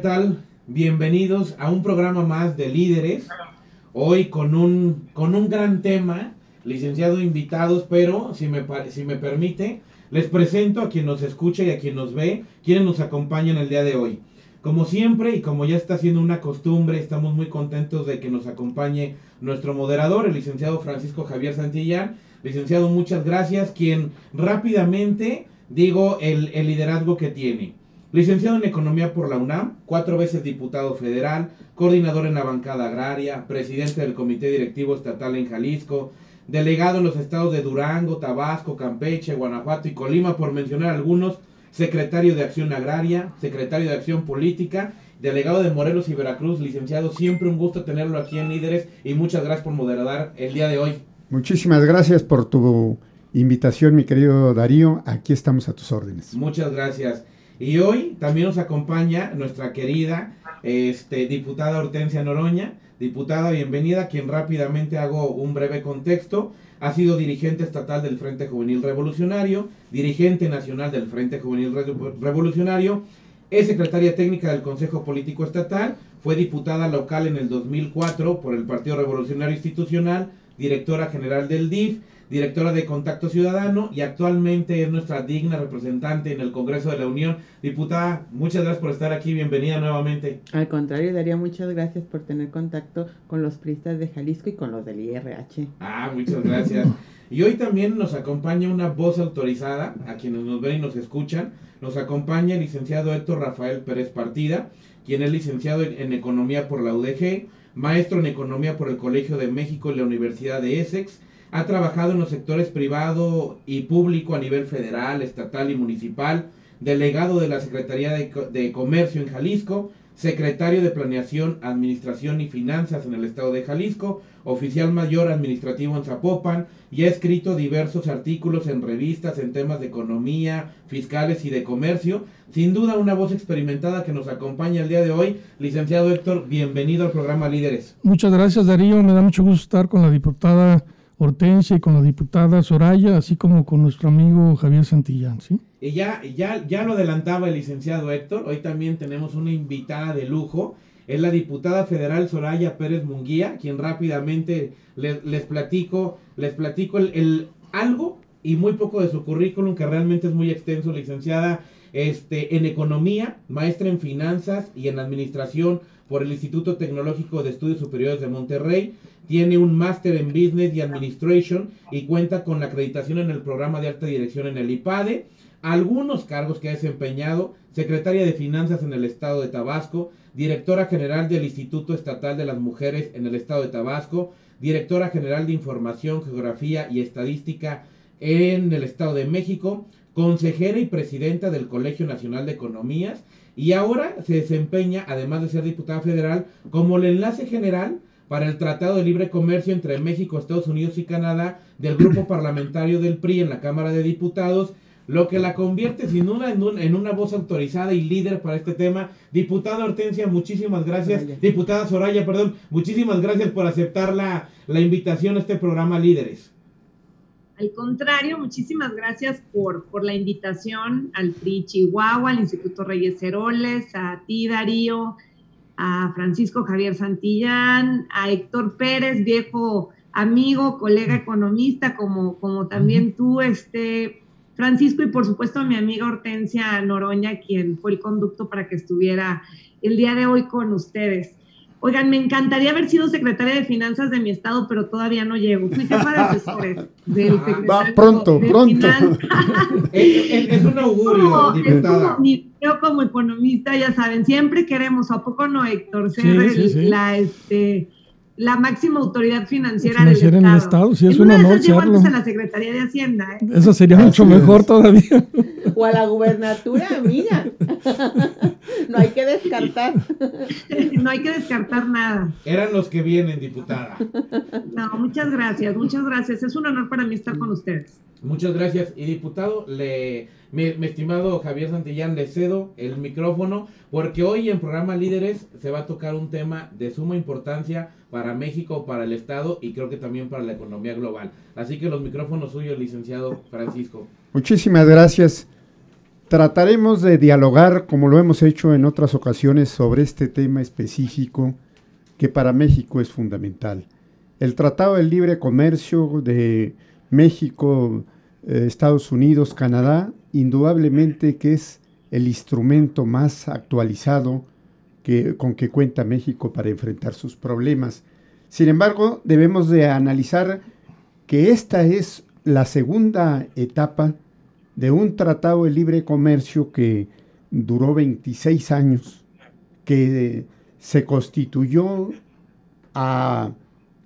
¿Qué tal? Bienvenidos a un programa más de líderes. Hoy con un, con un gran tema, licenciado invitados, pero si me, si me permite, les presento a quien nos escucha y a quien nos ve, quienes nos acompañan el día de hoy. Como siempre y como ya está siendo una costumbre, estamos muy contentos de que nos acompañe nuestro moderador, el licenciado Francisco Javier Santillán. Licenciado, muchas gracias, quien rápidamente digo el, el liderazgo que tiene. Licenciado en Economía por la UNAM, cuatro veces diputado federal, coordinador en la bancada agraria, presidente del Comité Directivo Estatal en Jalisco, delegado en los estados de Durango, Tabasco, Campeche, Guanajuato y Colima, por mencionar algunos, secretario de Acción Agraria, secretario de Acción Política, delegado de Morelos y Veracruz, licenciado, siempre un gusto tenerlo aquí en Líderes y muchas gracias por moderar el día de hoy. Muchísimas gracias por tu invitación, mi querido Darío. Aquí estamos a tus órdenes. Muchas gracias. Y hoy también nos acompaña nuestra querida este, diputada Hortensia Noroña. Diputada, bienvenida, quien rápidamente hago un breve contexto. Ha sido dirigente estatal del Frente Juvenil Revolucionario, dirigente nacional del Frente Juvenil Revolucionario, es secretaria técnica del Consejo Político Estatal, fue diputada local en el 2004 por el Partido Revolucionario Institucional, directora general del DIF, directora de Contacto Ciudadano y actualmente es nuestra digna representante en el Congreso de la Unión. Diputada, muchas gracias por estar aquí, bienvenida nuevamente. Al contrario, Daría, muchas gracias por tener contacto con los priistas de Jalisco y con los del IRH. Ah, muchas gracias. y hoy también nos acompaña una voz autorizada, a quienes nos ven y nos escuchan. Nos acompaña el licenciado Héctor Rafael Pérez Partida, quien es licenciado en Economía por la UDG, maestro en Economía por el Colegio de México y la Universidad de Essex, ha trabajado en los sectores privado y público a nivel federal, estatal y municipal, delegado de la Secretaría de, Comercio en Jalisco, secretario de Planeación, Administración y Finanzas en el Estado de Jalisco, oficial mayor administrativo en Zapopan y ha escrito diversos artículos en revistas en temas de economía, fiscales y de comercio. Sin duda una voz experimentada que nos acompaña el día de hoy. Licenciado Héctor, bienvenido al programa Líderes. Muchas gracias Darío, me da mucho gusto estar con la diputada Hortensia y con la diputada Soraya, así como con nuestro amigo Javier Santillán, ¿sí? Y ya, ya, ya lo adelantaba el licenciado Héctor, hoy también tenemos una invitada de lujo, es la diputada federal Soraya Pérez Munguía, quien rápidamente les, les platico, les platico el, el, algo y muy poco de su currículum, que realmente es muy extenso, licenciada este, en economía, maestra en finanzas y en administración por el Instituto Tecnológico de Estudios Superiores de Monterrey, tiene un máster en Business y Administration y cuenta con la acreditación en el programa de alta dirección en el IPADE. Algunos cargos que ha desempeñado, secretaria de Finanzas en el Estado de Tabasco, directora general del Instituto Estatal de las Mujeres en el Estado de Tabasco, directora general de Información, Geografía y Estadística en el Estado de México, consejera y presidenta del Colegio Nacional de Economías y ahora se desempeña, además de ser diputada federal, como el enlace general para el Tratado de Libre Comercio entre México, Estados Unidos y Canadá del grupo parlamentario del PRI en la Cámara de Diputados, lo que la convierte sin duda en, una voz autorizada y líder para este tema. Diputada Hortensia, muchísimas gracias. Diputada Soraya, perdón, muchísimas gracias por aceptar la, la invitación a este programa Líderes. Al contrario, muchísimas gracias por, por la invitación al PRI Chihuahua, al Instituto Reyes Heroles, a ti Darío, a Francisco Javier Santillán, a Héctor Pérez, viejo amigo, colega economista, como, como también tú, este, Francisco, y por supuesto a mi amiga Hortensia Noroña, quien fue el conducto para que estuviera el día de hoy con ustedes. Oigan, me encantaría haber sido secretaria de finanzas de mi estado, pero todavía no llego. Fui jefa de asesores del secretario Va pronto, pronto. es, un augurio, diputada. yo como economista, ya saben, siempre queremos, ¿a poco no, Héctor? Ser la, este, la máxima autoridad financiera, del Estado. en el Estado, sí, es un honor serlo. a la Secretaría de Hacienda. ¿eh? Eso sería mucho mejor todavía. O a la gubernatura, amiga. No hay que descartar. No hay que descartar nada. Eran los que vienen, diputada. No, muchas gracias, muchas gracias. Es un honor para mí estar con ustedes. Muchas gracias. Y diputado, le, mi, estimado Javier Santillán, le cedo el micrófono porque hoy en programa Líderes se va a tocar un tema de suma importancia para México, para el Estado y creo que también para la economía global. Así que los micrófonos suyos, licenciado Francisco. Muchísimas gracias. Trataremos de dialogar, como lo hemos hecho en otras ocasiones, sobre este tema específico que para México es fundamental. El Tratado de Libre Comercio de México, eh, Estados Unidos, Canadá, indudablemente que es el instrumento más actualizado con que cuenta México para enfrentar sus problemas. Sin embargo, debemos de analizar que esta es la segunda etapa de un tratado de libre comercio que duró 26 años, que se constituyó a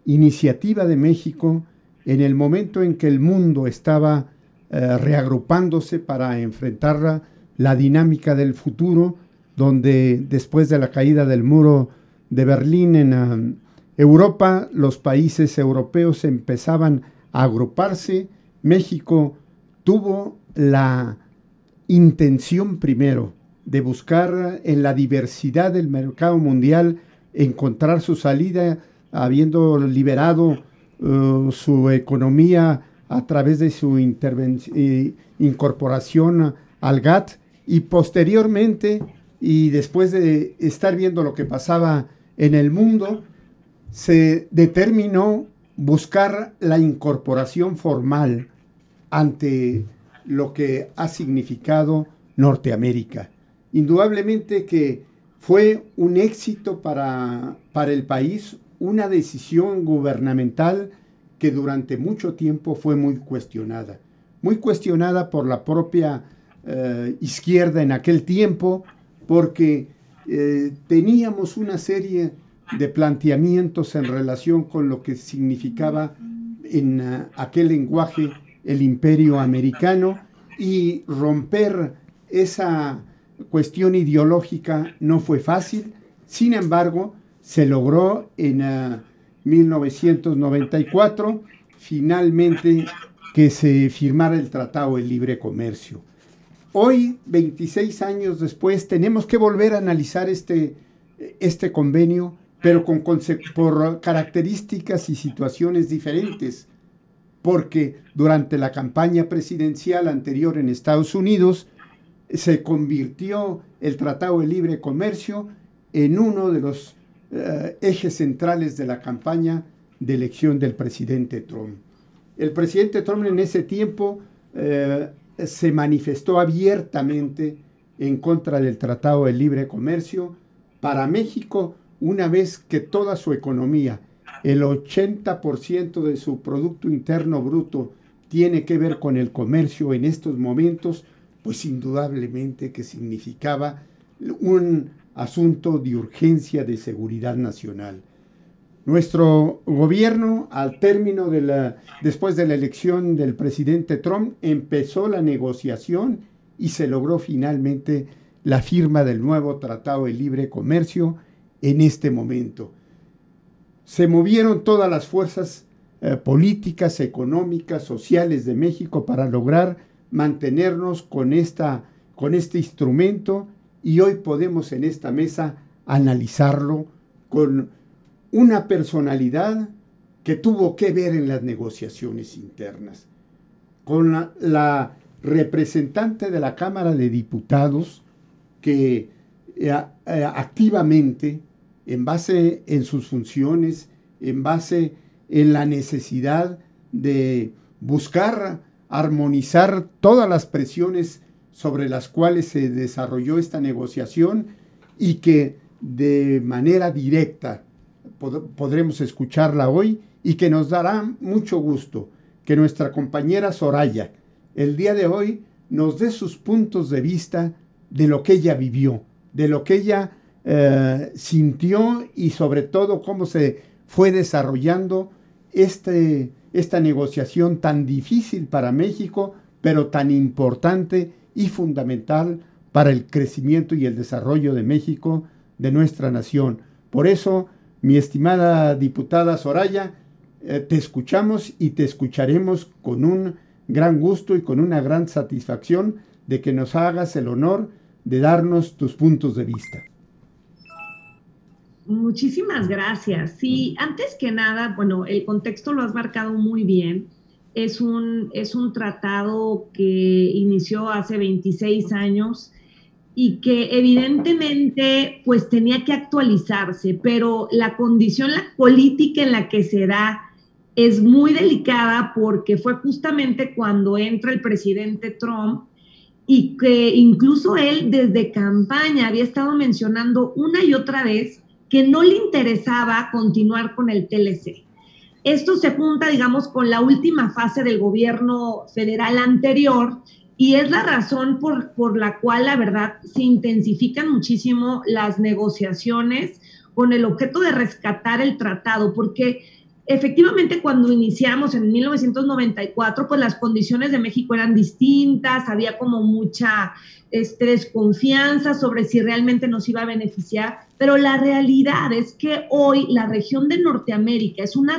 iniciativa de México en el momento en que el mundo estaba eh, reagrupándose para enfrentar la dinámica del futuro, donde después de la caída del muro de Berlín en um, Europa, los países europeos empezaban a agruparse. México tuvo la intención primero de buscar en la diversidad del mercado mundial encontrar su salida, habiendo liberado uh, su economía a través de su eh, incorporación al GATT y posteriormente y después de estar viendo lo que pasaba en el mundo, se determinó buscar la incorporación formal ante lo que ha significado Norteamérica. Indudablemente que fue un éxito para, para el país, una decisión gubernamental que durante mucho tiempo fue muy cuestionada. Muy cuestionada por la propia eh, izquierda en aquel tiempo, porque eh, teníamos una serie de planteamientos en relación con lo que significaba en uh, aquel lenguaje el imperio americano y romper esa cuestión ideológica no fue fácil, sin embargo, se logró en 1994 uh, finalmente que se firmara el Tratado de Libre Comercio. Hoy, 26 años después, tenemos que volver a analizar este, este convenio, pero con, por características y situaciones diferentes, porque durante la campaña presidencial anterior en Estados Unidos se convirtió el Tratado de Libre Comercio en uno de los eh, ejes centrales de la campaña de elección del presidente Trump. El presidente Trump en ese tiempo eh, se manifestó abiertamente en contra del Tratado de Libre Comercio para México una vez que toda su economía, el 80% de su Producto Interno Bruto, tiene que ver con el comercio en estos momentos, pues indudablemente que significaba un asunto de urgencia de seguridad nacional. Nuestro gobierno, al término de la, después de la elección del presidente Trump, empezó la negociación y se logró finalmente la firma del nuevo Tratado de Libre Comercio en este momento. Se movieron todas las fuerzas eh, políticas, económicas, sociales de México para lograr mantenernos con, esta, con este instrumento y hoy podemos en esta mesa analizarlo con una personalidad que tuvo que ver en las negociaciones internas, con la, representante de la Cámara de Diputados que eh, eh, activamente, en base en sus funciones, en base en la necesidad de buscar armonizar todas las presiones sobre las cuales se desarrolló esta negociación y que de manera directa podremos escucharla hoy y que nos dará mucho gusto que nuestra compañera Soraya el día de hoy nos dé sus puntos de vista de lo que ella vivió, de lo que ella eh, sintió y sobre todo cómo se fue desarrollando este, esta negociación tan difícil para México, pero tan importante y fundamental para el crecimiento y el desarrollo de México, de nuestra nación. Por eso mi estimada diputada Soraya, eh, te escuchamos y te escucharemos con un gran gusto y con una gran satisfacción de que nos hagas el honor de darnos tus puntos de vista. Muchísimas gracias. Sí, antes que nada, bueno, el contexto lo has marcado muy bien. es un, es un tratado que inició hace 26 años y que evidentemente pues tenía que actualizarse, pero la condición la política en la que se da es muy delicada porque fue justamente cuando entra el presidente Trump y que incluso él desde campaña había estado mencionando una y otra vez que no le interesaba continuar con el TLC. Esto se junta, digamos, con la última fase del gobierno federal anterior y es la razón por, por la cual, la verdad, se intensifican muchísimo las negociaciones con el objeto de rescatar el tratado, porque efectivamente cuando iniciamos en 1994, pues las condiciones de México eran distintas, había como mucha este, desconfianza sobre si realmente nos iba a beneficiar, pero la realidad es que hoy la región de Norteamérica es una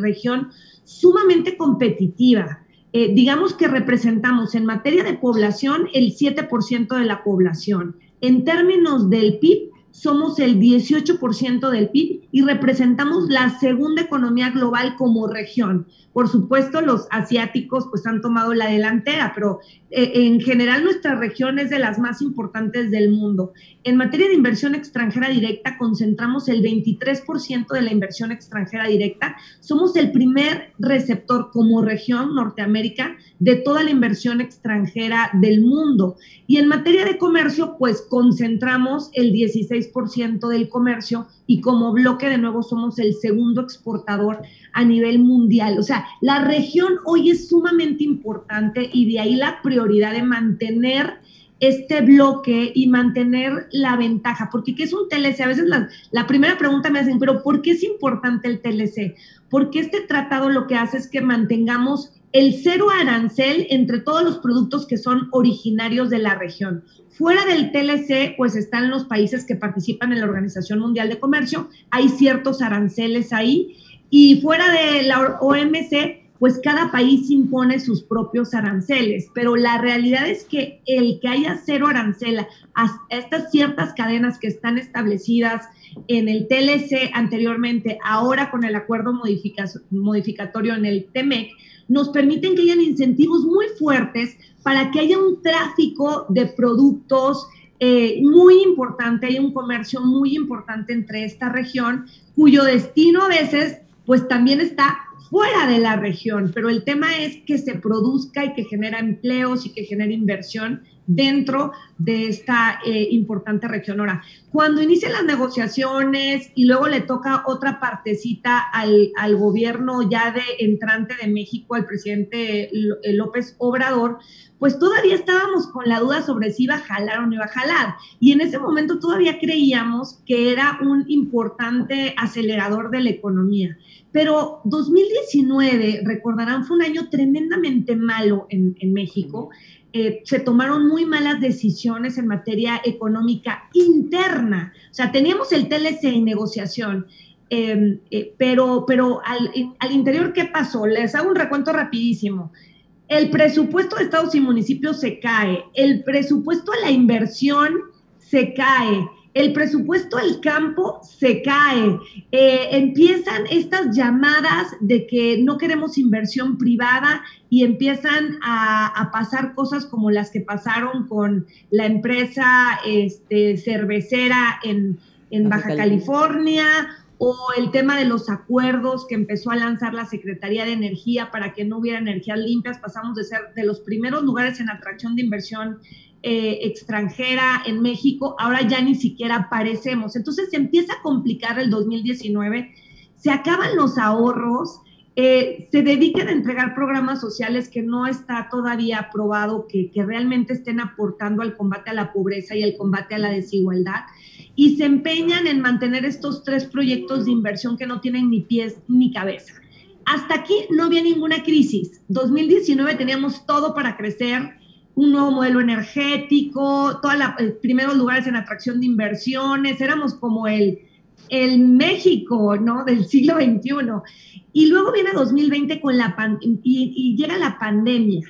región sumamente competitiva. Eh, digamos que representamos en materia de población el 7% de la población. En términos del PIB, somos el 18% del PIB y representamos la segunda economía global como región. Por supuesto, los asiáticos pues han tomado la delantera, pero eh, en general nuestra región es de las más importantes del mundo. En materia de inversión extranjera directa, concentramos el 23% de la inversión extranjera directa. Somos el primer receptor como región Norteamérica de toda la inversión extranjera del mundo. Y en materia de comercio, pues concentramos el 16% del comercio y como bloque de nuevo somos el segundo exportador a nivel mundial. O sea, la región hoy es sumamente importante y de ahí la prioridad de mantener este bloque y mantener la ventaja, porque ¿qué es un TLC? A veces la, primera pregunta me hacen, pero ¿por qué es importante el TLC? Porque este tratado lo que hace es que mantengamos el cero arancel entre todos los productos que son originarios de la región. Fuera del TLC, pues están los países que participan en la Organización Mundial de Comercio, hay ciertos aranceles ahí, y fuera de la OMC, pues cada país impone sus propios aranceles, pero la realidad es que el que haya cero arancel a estas ciertas cadenas que están establecidas en el TLC anteriormente, ahora con el acuerdo modificatorio en el TEMEC, nos permiten que hayan incentivos muy fuertes para que haya un tráfico de productos eh, muy importante, hay un comercio muy importante entre esta región, cuyo destino a veces pues también está fuera de la región, pero el tema es que se produzca y que genera empleos y que genera inversión dentro de esta eh, importante región. Ahora, cuando inician las negociaciones y luego le toca otra partecita al, al gobierno ya de entrante de México, al presidente López Obrador, pues todavía estábamos con la duda sobre si iba a jalar o no iba a jalar. Y en ese momento todavía creíamos que era un importante acelerador de la economía. Pero 2019, recordarán, fue un año tremendamente malo en, en México. Eh, se tomaron muy malas decisiones en materia económica interna. O sea, teníamos el TLC en negociación, em, eh, pero, pero al, al, interior, ¿qué pasó? Les hago un recuento rapidísimo. El presupuesto de estados y municipios se cae, el presupuesto a la inversión se cae, el presupuesto del campo se cae, eh, empiezan estas llamadas de que no queremos inversión privada y empiezan a, pasar cosas como las que pasaron con la empresa este, cervecera en, Baja California o el tema de los acuerdos que empezó a lanzar la Secretaría de Energía para que no hubiera energías limpias, pasamos de ser de los primeros lugares en atracción de inversión eh, extranjera en México, ahora ya ni siquiera aparecemos. Entonces se empieza a complicar el 2019, se acaban los ahorros, eh, se dedican a entregar programas sociales que no está todavía aprobado, que, que realmente estén aportando al combate a la pobreza y al combate a la desigualdad, y se empeñan en mantener estos tres proyectos de inversión que no tienen ni pies ni cabeza. Hasta aquí no había ninguna crisis. 2019 teníamos todo para crecer, un nuevo modelo energético, todos los eh, primeros lugares en atracción de inversiones, éramos como el, el México, ¿no? Del siglo XXI. Y luego viene 2020 con la y, llega la pandemia.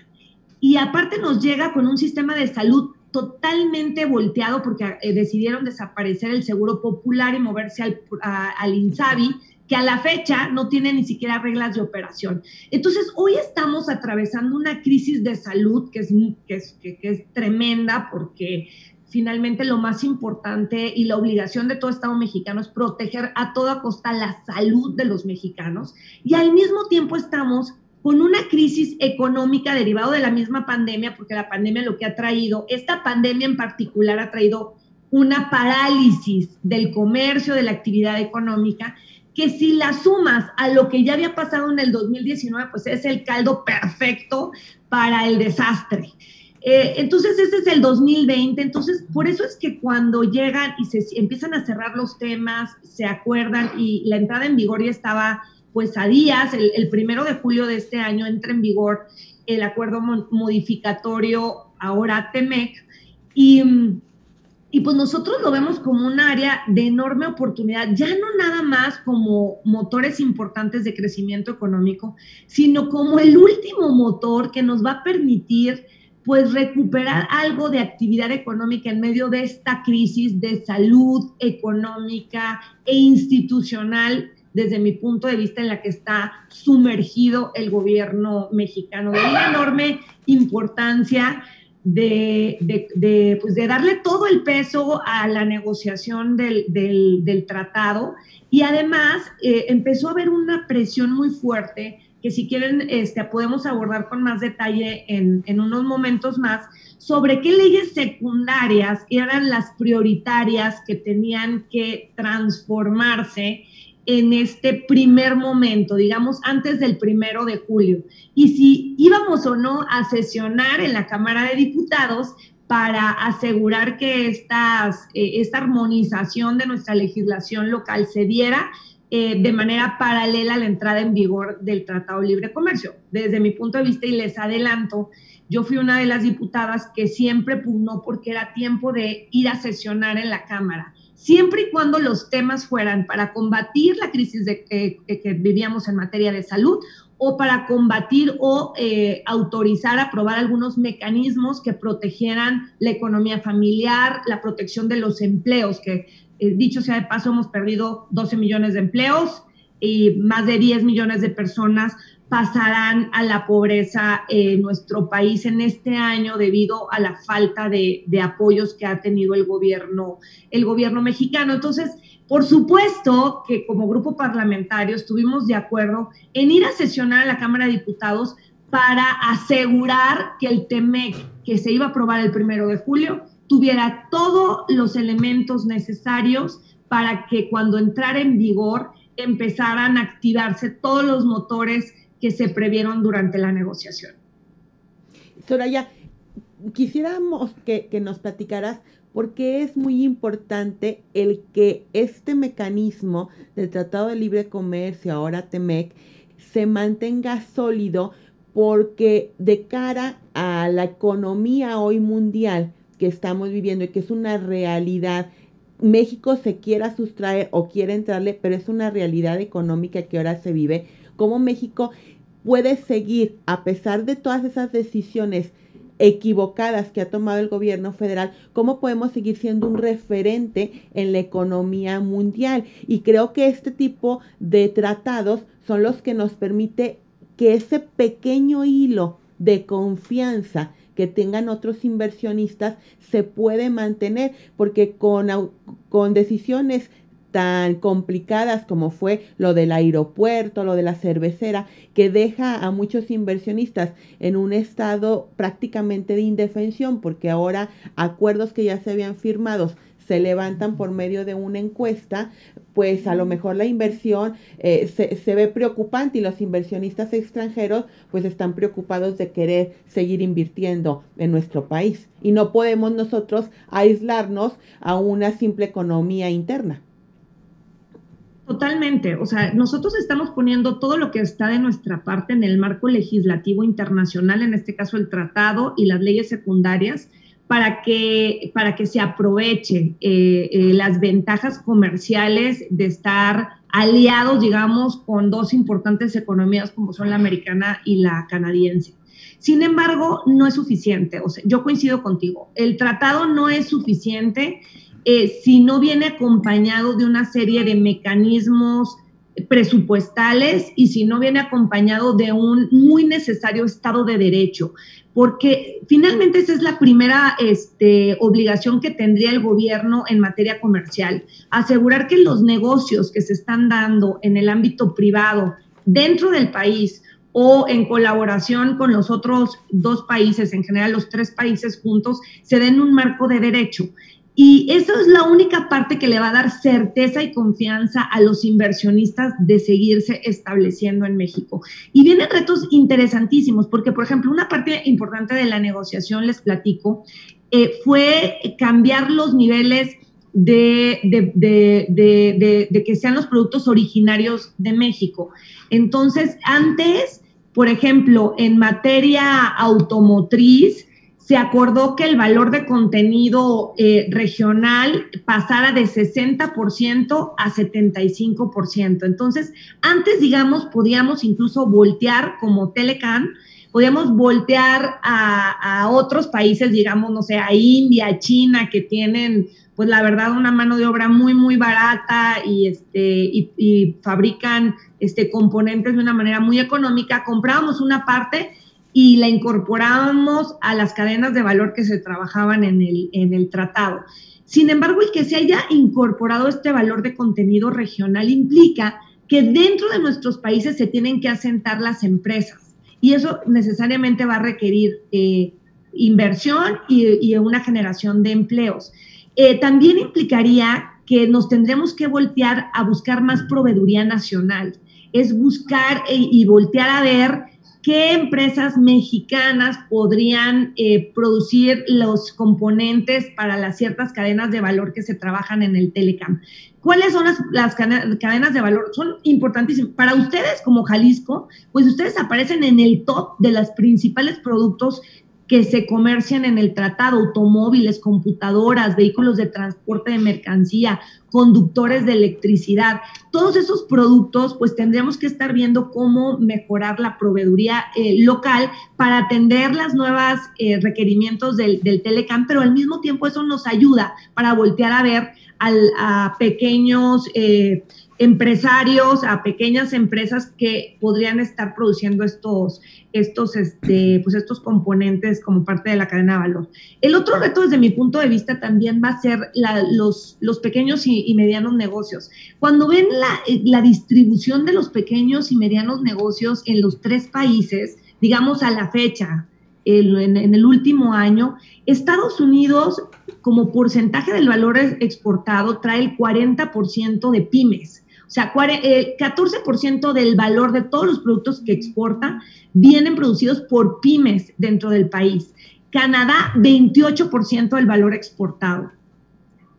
Y aparte nos llega con un sistema de salud totalmente volteado porque eh, decidieron desaparecer el seguro popular y moverse al, al INSABI, que a la fecha no tiene ni siquiera reglas de operación. Entonces, hoy estamos atravesando una crisis de salud que es, que es, tremenda porque finalmente lo más importante y la obligación de todo Estado mexicano es proteger a toda costa la salud de los mexicanos y al mismo tiempo estamos con una crisis económica derivada de la misma pandemia, porque la pandemia lo que ha traído, esta pandemia en particular ha traído una parálisis del comercio, de la actividad económica, que si la sumas a lo que ya había pasado en el 2019, pues es el caldo perfecto para el desastre. Eh, entonces, ese es el 2020. Entonces, por eso es que cuando llegan y se empiezan a cerrar los temas, se acuerdan y la entrada en vigor ya estaba pues a días, el, el primero de julio de este año entra en vigor el acuerdo modificatorio ahora TEMEC y mm, y pues nosotros lo vemos como un área de enorme oportunidad, ya no nada más como motores importantes de crecimiento económico, sino como el último motor que nos va a permitir pues recuperar algo de actividad económica en medio de esta crisis de salud económica e institucional desde mi punto de vista en la que está sumergido el gobierno mexicano. De una enorme importancia de, pues de, darle todo el peso a la negociación del, tratado. Y además eh, empezó a haber una presión muy fuerte que si quieren este, podemos abordar con más detalle en, en unos momentos más sobre qué leyes secundarias eran las prioritarias que tenían que transformarse en este primer momento, digamos antes del primero de julio, y si íbamos o no a sesionar en la Cámara de Diputados para asegurar que estas, eh, esta armonización de nuestra legislación local se diera eh, de manera paralela a la entrada en vigor del Tratado de Libre Comercio. Desde mi punto de vista, y les adelanto, yo fui una de las diputadas que siempre pugnó porque era tiempo de ir a sesionar en la Cámara siempre y cuando los temas fueran para combatir la crisis que vivíamos en materia de salud o para combatir o eh, autorizar, aprobar algunos mecanismos que protegieran la economía familiar, la protección de los empleos, que eh, dicho sea de paso, hemos perdido 12 millones de empleos y más de 10 millones de personas pasarán a la pobreza en nuestro país en este año debido a la falta de, apoyos que ha tenido el gobierno, el gobierno mexicano. Entonces, por supuesto que como grupo parlamentario estuvimos de acuerdo en ir a sesionar a la Cámara de Diputados para asegurar que el TEMEC que se iba a aprobar el primero de julio tuviera todos los elementos necesarios para que cuando entrara en vigor empezaran a activarse todos los motores que se previeron durante la negociación. Soraya, quisiéramos que, nos platicaras por qué es muy importante el que este mecanismo del Tratado de Libre Comercio, ahora TEMEC, se mantenga sólido porque de cara a la economía hoy mundial que estamos viviendo y que es una realidad, México se quiera sustraer o quiere entrarle, pero es una realidad económica que ahora se vive, como México puede seguir, a pesar de todas esas decisiones equivocadas que ha tomado el gobierno federal, cómo podemos seguir siendo un referente en la economía mundial. Y creo que este tipo de tratados son los que nos permite que ese pequeño hilo de confianza que tengan otros inversionistas se puede mantener, porque con, con decisiones tan complicadas como fue lo del aeropuerto, lo de la cervecera, que deja a muchos inversionistas en un estado prácticamente de indefensión, porque ahora acuerdos que ya se habían firmado se levantan por medio de una encuesta, pues a lo mejor la inversión eh, se, se, ve preocupante y los inversionistas extranjeros pues están preocupados de querer seguir invirtiendo en nuestro país. Y no podemos nosotros aislarnos a una simple economía interna. Totalmente, o sea, nosotros estamos poniendo todo lo que está de nuestra parte en el marco legislativo internacional, en este caso el tratado y las leyes secundarias, para que, para que se aproveche eh, eh, las ventajas comerciales de estar aliados, digamos, con dos importantes economías como son la americana y la canadiense. Sin embargo, no es suficiente. O sea, yo coincido contigo. El tratado no es suficiente eh, si no viene acompañado de una serie de mecanismos presupuestales y si no viene acompañado de un muy necesario Estado de Derecho, porque finalmente esa es la primera este, obligación que tendría el gobierno en materia comercial, asegurar que los negocios que se están dando en el ámbito privado dentro del país o en colaboración con los otros dos países, en general los tres países juntos, se den un marco de derecho. Y eso es la única parte que le va a dar certeza y confianza a los inversionistas de seguirse estableciendo en México. Y vienen retos interesantísimos, porque, por ejemplo, una parte importante de la negociación, les platico, eh, fue cambiar los niveles de, de, que sean los productos originarios de México. Entonces, antes, por ejemplo, en materia automotriz, se acordó que el valor de contenido eh, regional pasara de 60% a 75%. Entonces, antes, digamos, podíamos incluso voltear como Telecan, podíamos voltear a, otros países, digamos, no sé, a India, China, que tienen, pues la verdad, una mano de obra muy, muy barata y, este, y, y fabrican este, componentes de una manera muy económica. Comprábamos una parte y la incorporábamos a las cadenas de valor que se trabajaban en el, en el tratado. Sin embargo, el que se haya incorporado este valor de contenido regional implica que dentro de nuestros países se tienen que asentar las empresas y eso necesariamente va a requerir eh, inversión y, una generación de empleos. Eh, también implicaría que nos tendremos que voltear a buscar más proveeduría nacional, es buscar eh, y voltear a ver qué empresas mexicanas podrían eh, producir los componentes para las ciertas cadenas de valor que se trabajan en el Telecam. ¿Cuáles son las, cadenas de valor? Son importantísimas. Para ustedes como Jalisco, pues ustedes aparecen en el top de los principales productos que se comercian en el tratado, automóviles, computadoras, vehículos de transporte de mercancía, conductores de electricidad. Todos esos productos, pues tendríamos que estar viendo cómo mejorar la proveeduría eh, local para atender las nuevas eh, requerimientos del, del, Telecam, pero al mismo tiempo eso nos ayuda para voltear a ver a pequeños... Eh, empresarios, a pequeñas empresas que podrían estar produciendo estos, estos, este, pues estos componentes como parte de la cadena de valor. El otro reto desde mi punto de vista también va a ser los, los pequeños y, medianos negocios. Cuando ven la, la distribución de los pequeños y medianos negocios en los tres países, digamos a la fecha, en, en, el último año, Estados Unidos, como porcentaje del valor exportado, trae el 40% de pymes. Sea, el 14% del valor de todos los productos que exporta vienen producidos por pymes dentro del país. Canadá, 28% del valor exportado.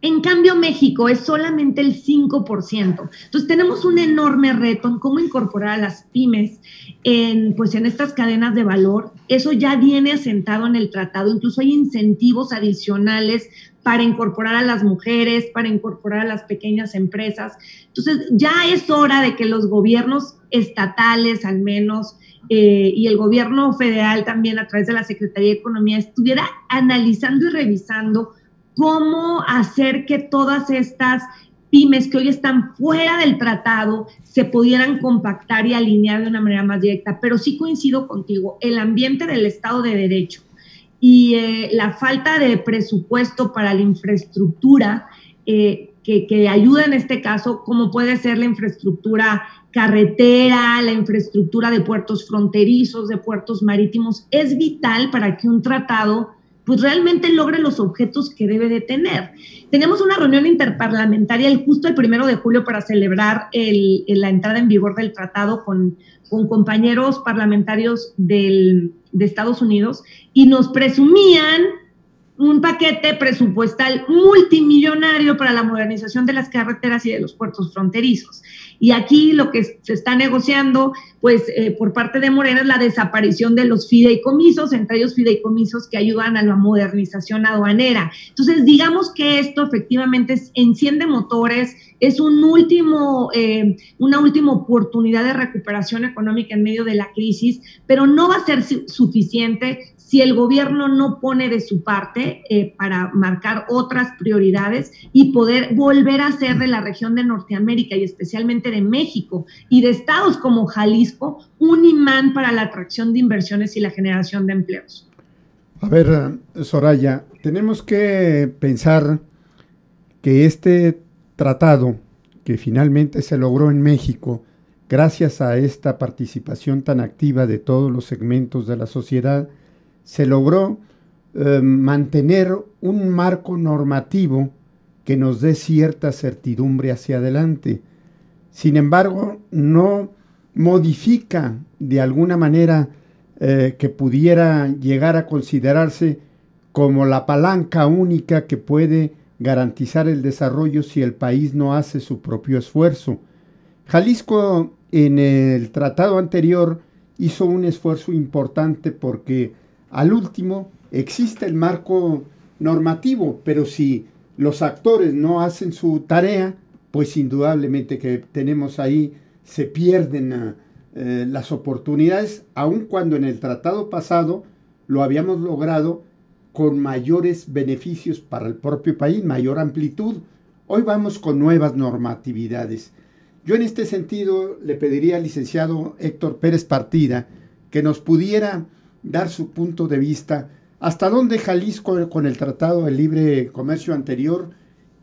En cambio, México es solamente el 5%. Entonces, tenemos un enorme reto en cómo incorporar a las pymes en, pues, en estas cadenas de valor. Eso ya viene asentado en el tratado. Incluso hay incentivos adicionales para incorporar a las mujeres, para incorporar a las pequeñas empresas. Entonces, ya es hora de que los gobiernos estatales, al menos, eh, y el gobierno federal también a través de la Secretaría de Economía, estuviera analizando y revisando cómo hacer que todas estas pymes que hoy están fuera del tratado se pudieran compactar y alinear de una manera más directa. Pero sí coincido contigo, el ambiente del Estado de Derecho, y eh, la falta de presupuesto para la infraestructura eh, que, que, ayuda en este caso, como puede ser la infraestructura carretera, la infraestructura de puertos fronterizos, de puertos marítimos, es vital para que un tratado pues realmente logre los objetos que debe de tener. Tenemos una reunión interparlamentaria el justo el primero de julio para celebrar el, la entrada en vigor del tratado con, con compañeros parlamentarios del, de Estados Unidos y nos presumían un paquete presupuestal multimillonario para la modernización de las carreteras y de los puertos fronterizos. Y aquí lo que se está negociando, pues eh, por parte de Morena, es la desaparición de los fideicomisos, entre ellos fideicomisos que ayudan a la modernización aduanera. Entonces, digamos que esto efectivamente enciende motores, es un último, eh, una última oportunidad de recuperación económica en medio de la crisis, pero no va a ser suficiente si el gobierno no pone de su parte eh, para marcar otras prioridades y poder volver a ser de la región de Norteamérica y especialmente de México y de estados como Jalisco un imán para la atracción de inversiones y la generación de empleos. A ver, Soraya, tenemos que pensar que este tratado que finalmente se logró en México, gracias a esta participación tan activa de todos los segmentos de la sociedad, se logró eh, mantener un marco normativo que nos dé cierta certidumbre hacia adelante. Sin embargo, no modifica de alguna manera eh, que pudiera llegar a considerarse como la palanca única que puede garantizar el desarrollo si el país no hace su propio esfuerzo. Jalisco en el tratado anterior hizo un esfuerzo importante porque al último existe el marco normativo, pero si los actores no hacen su tarea, pues indudablemente que tenemos ahí, se pierden eh, las oportunidades, aun cuando en el tratado pasado lo habíamos logrado con mayores beneficios para el propio país, mayor amplitud. Hoy vamos con nuevas normatividades. Yo en este sentido le pediría al licenciado Héctor Pérez Partida que nos pudiera dar su punto de vista hasta dónde Jalisco con el Tratado de Libre Comercio anterior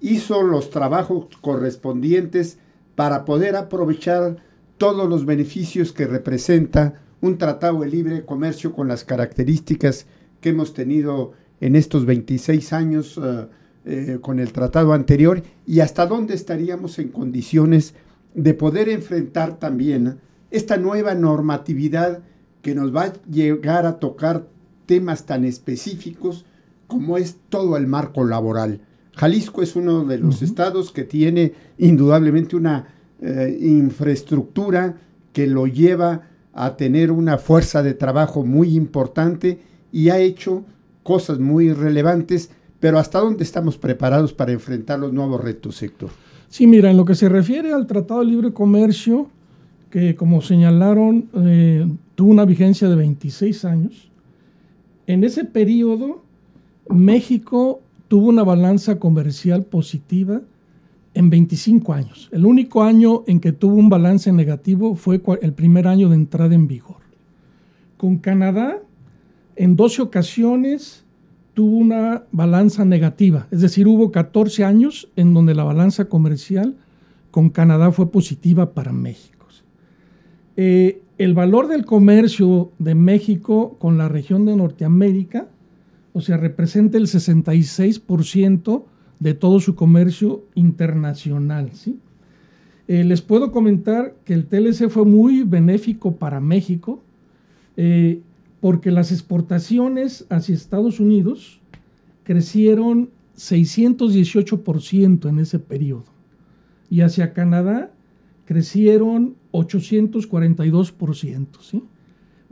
hizo los trabajos correspondientes para poder aprovechar todos los beneficios que representa un tratado de libre comercio con las características que hemos tenido en estos 26 años eh, eh, con el tratado anterior y hasta dónde estaríamos en condiciones de poder enfrentar también esta nueva normatividad que nos va a llegar a tocar temas tan específicos como es todo el marco laboral. Jalisco es uno de los estados que tiene indudablemente una eh, infraestructura que lo lleva a tener una fuerza de trabajo muy importante y ha hecho cosas muy relevantes, pero ¿hasta dónde estamos preparados para enfrentar los nuevos retos, sector? Sí, mira, en lo que se refiere al Tratado de Libre Comercio, que como señalaron, eh, tuvo una vigencia de 26 años, en ese periodo México tuvo una balanza comercial positiva en 25 años. El único año en que tuvo un balance negativo fue el primer año de entrada en vigor. Con Canadá en 12 ocasiones tuvo una balanza negativa, es decir, hubo 14 años en donde la balanza comercial con Canadá fue positiva para México. Eh, el valor del comercio de México con la región de Norteamérica, o sea, representa el 66% de todo su comercio internacional. ¿sí? Eh, les puedo comentar que el TLC fue muy benéfico para México. Eh, porque las exportaciones hacia Estados Unidos crecieron 618% en ese periodo y hacia Canadá crecieron 842%, ¿sí?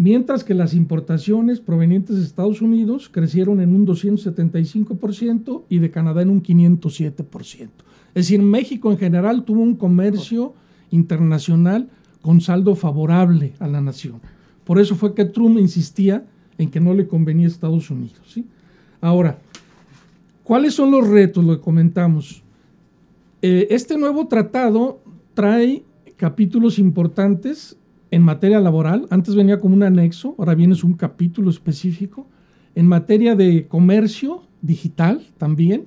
mientras que las importaciones provenientes de Estados Unidos crecieron en un 275% y de Canadá en un 507%. Es decir, México en general tuvo un comercio internacional con saldo favorable a la nación. Por eso fue que Trump insistía en que no le convenía a Estados Unidos. ¿sí? Ahora, ¿cuáles son los retos? Lo que comentamos. Eh, este nuevo tratado trae capítulos importantes en materia laboral. Antes venía como un anexo, ahora viene un capítulo específico. En materia de comercio digital también.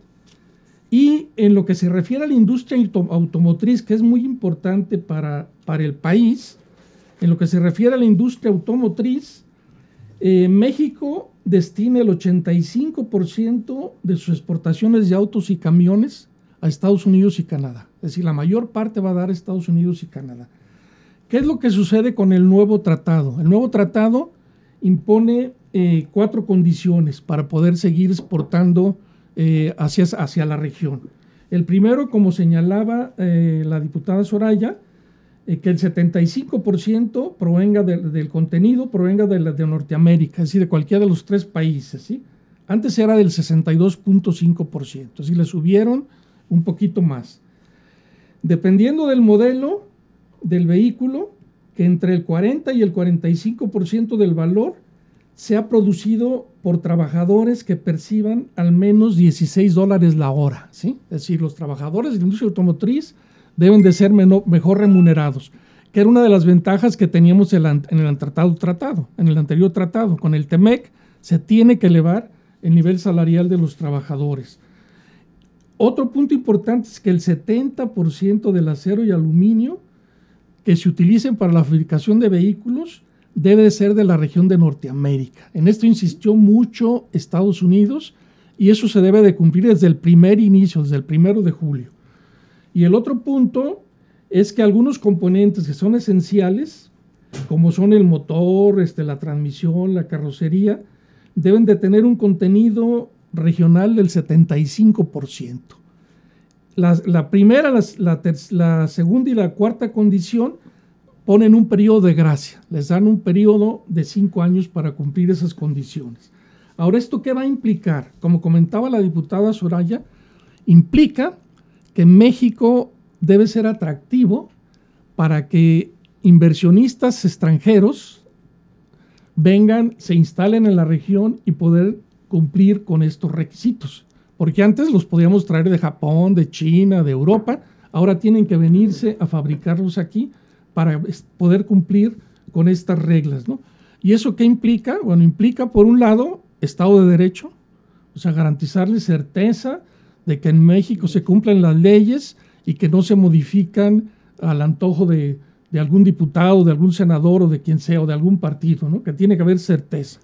Y en lo que se refiere a la industria automotriz, que es muy importante para, para el país, en lo que se refiere a la industria automotriz, eh, México destina el 85% de sus exportaciones de autos y camiones a Estados Unidos y Canadá. Es decir, la mayor parte va a dar Estados Unidos y Canadá. ¿Qué es lo que sucede con el nuevo tratado? El nuevo tratado impone eh, cuatro condiciones para poder seguir exportando eh, hacia, hacia, la región. El primero, como señalaba la diputada Soraya, eh, que el 75% provenga del contenido, provenga de, de, Norteamérica, es decir, de cualquiera de los tres países. ¿sí? Antes era del 62.5%, así le subieron un poquito más. Dependiendo del modelo del vehículo, que entre el 40 y el 45% del valor se ha producido por trabajadores que perciban al menos 16 dólares la hora. ¿sí? Es decir, los trabajadores de la industria automotriz deben de ser mejor remunerados, que era una de las ventajas que teníamos en el, tratado, en el anterior tratado. Con el TEMEC se tiene que elevar el nivel salarial de los trabajadores. Otro punto importante es que el 70% del acero y aluminio que se utilicen para la fabricación de vehículos debe de ser de la región de Norteamérica. En esto insistió mucho Estados Unidos y eso se debe de cumplir desde el primer inicio, desde el primero de julio. Y el otro punto es que algunos componentes que son esenciales, como son el motor, este, la transmisión, la carrocería, deben de tener un contenido regional del 75%. La, la primera, la, la segunda y la cuarta condición ponen un periodo de gracia, les dan un periodo de cinco años para cumplir esas condiciones. Ahora, ¿esto qué va a implicar? Como comentaba la diputada Soraya, implica que México debe ser atractivo para que inversionistas extranjeros vengan, se instalen en la región y poder cumplir con estos requisitos. Porque antes los podíamos traer de Japón, de China, de Europa, ahora tienen que venirse a fabricarlos aquí para poder cumplir con estas reglas. ¿no? ¿Y eso qué implica? Bueno, implica, por un lado, Estado de Derecho, o sea, garantizarle certeza de que en México se cumplen las leyes y que no se modifican al antojo de, de algún diputado, de algún senador o de quien sea, o de algún partido, ¿no? que tiene que haber certeza.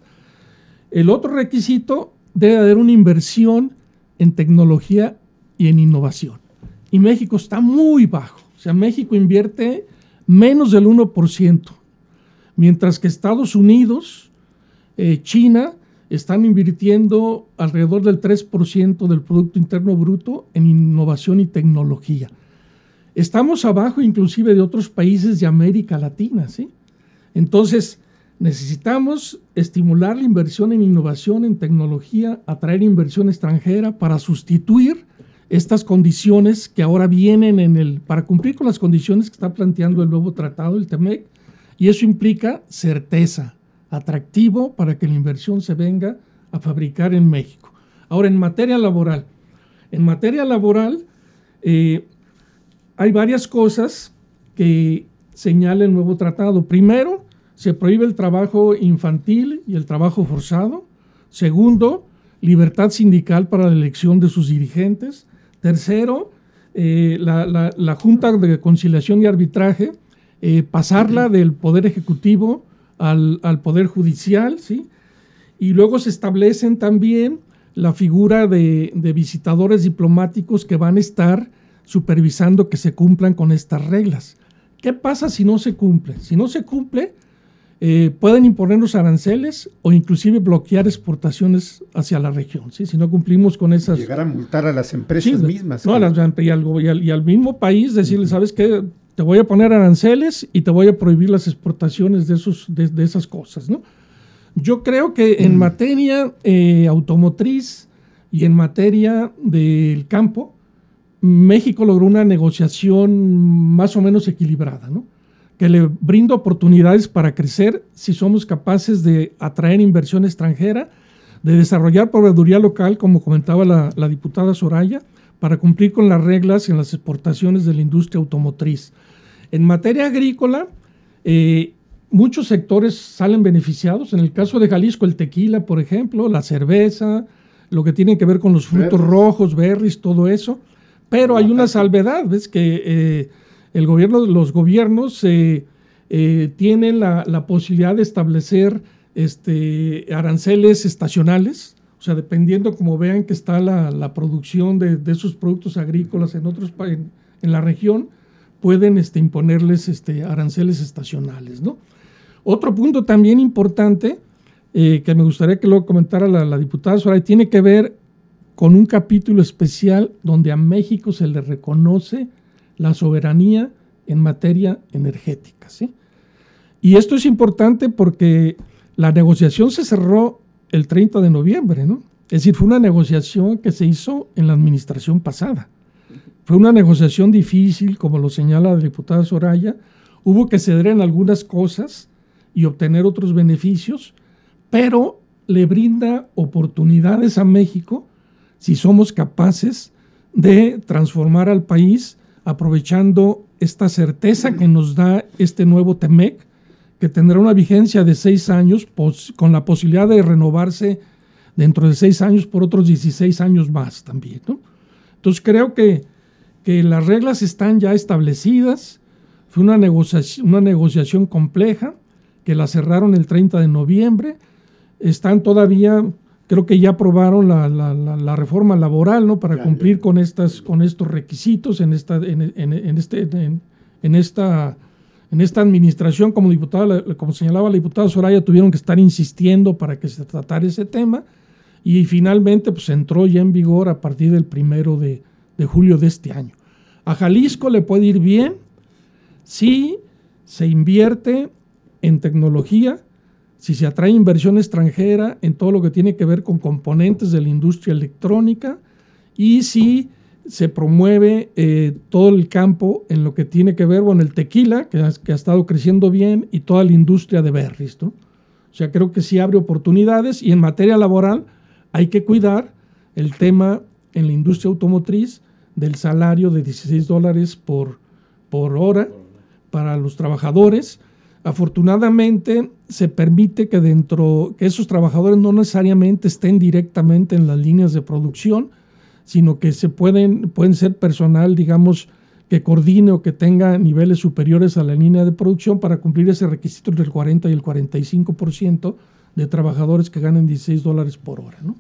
El otro requisito debe haber una inversión en tecnología y en innovación. Y México está muy bajo. O sea, México invierte menos del 1%, mientras que Estados Unidos, eh, China, están invirtiendo alrededor del 3% del Producto Interno Bruto en innovación y tecnología. Estamos abajo inclusive de otros países de América Latina, ¿sí? Entonces, necesitamos estimular la inversión en innovación, en tecnología, atraer inversión extranjera para sustituir estas condiciones que ahora vienen en el, para cumplir con las condiciones que está planteando el nuevo tratado, el TEMEC, y eso implica certeza, atractivo para que la inversión se venga a fabricar en México. Ahora, en materia laboral, en materia laboral eh, hay varias cosas que señala el nuevo tratado. Primero, se prohíbe el trabajo infantil y el trabajo forzado. Segundo, libertad sindical para la elección de sus dirigentes. Tercero, eh, la, Junta de Conciliación y Arbitraje, eh, pasarla del Poder Ejecutivo al, Poder Judicial, ¿sí? Y luego se establecen también la figura de, visitadores diplomáticos que van a estar supervisando que se cumplan con estas reglas. ¿Qué pasa si no se cumple? Si no se cumple, eh, pueden imponernos aranceles o inclusive bloquear exportaciones hacia la región, ¿sí? si no cumplimos con esas... Llegar a multar a las empresas mismas. No, y, al, y, al, mismo país decirle, ¿sabes qué? Te voy a poner aranceles y te voy a prohibir las exportaciones de, esos, de, esas cosas. ¿no? Yo creo que en mm. materia eh, automotriz y en materia del campo, México logró una negociación más o menos equilibrada, ¿no? Que le brinda oportunidades para crecer si somos capaces de atraer inversión extranjera, de desarrollar proveeduría local, como comentaba la, diputada Soraya, para cumplir con las reglas en las exportaciones de la industria automotriz. En materia agrícola, eh, muchos sectores salen beneficiados. En el caso de Jalisco, el tequila, por ejemplo, la cerveza, lo que tiene que ver con los frutos rojos, berries, todo eso. Pero hay una salvedad, ¿ves? Que eh, el gobierno, los gobiernos eh, eh, tienen la, posibilidad de establecer este, aranceles estacionales, o sea, dependiendo como vean que está la, producción de, esos productos agrícolas en otros en, en la región, pueden este, imponerles este, aranceles estacionales. ¿no? Otro punto también importante eh, que me gustaría que lo comentara la, la diputada Soraya tiene que ver con un capítulo especial donde a México se le reconoce la soberanía en materia energética. ¿sí? Y esto es importante porque la negociación se cerró el 30 de noviembre, ¿no? Es decir, fue una negociación que se hizo en la administración pasada. Fue una negociación difícil, como lo señala la diputada Soraya. Hubo que ceder en algunas cosas y obtener otros beneficios, pero le brinda oportunidades a México si somos capaces de transformar al país aprovechando esta certeza que nos da este nuevo TEMEC, que tendrá una vigencia de seis años con la posibilidad de renovarse dentro de seis años por otros 16 años más también. Entonces creo que, que las reglas están ya establecidas, fue una negociación, una negociación compleja que la cerraron el 30 de noviembre, están todavía, creo que ya aprobaron la, la, la, reforma laboral, ¿no? Para cumplir con estas, con estos requisitos en esta, en, en, este, en, esta, en esta administración, como diputada, como señalaba la diputada Soraya, tuvieron que estar insistiendo para que se tratara ese tema. Y finalmente, pues entró ya en vigor a partir del primero de, de julio de este año. A Jalisco le puede ir bien si se invierte en tecnología, si se atrae inversión extranjera en todo lo que tiene que ver con componentes de la industria electrónica y si se promueve eh, todo el campo en lo que tiene que ver con el tequila, que ha, estado creciendo bien, y toda la industria de berries. O sea, creo que sí abre oportunidades y en materia laboral hay que cuidar el tema en la industria automotriz del salario de 16 dólares por, por hora para los trabajadores Afortunadamente se permite que dentro que esos trabajadores no necesariamente estén directamente en las líneas de producción, sino que se pueden, pueden ser personal, digamos, que coordine o que tenga niveles superiores a la línea de producción para cumplir ese requisito del 40 y el 45% de trabajadores que ganen 16 dólares por hora. ¿no?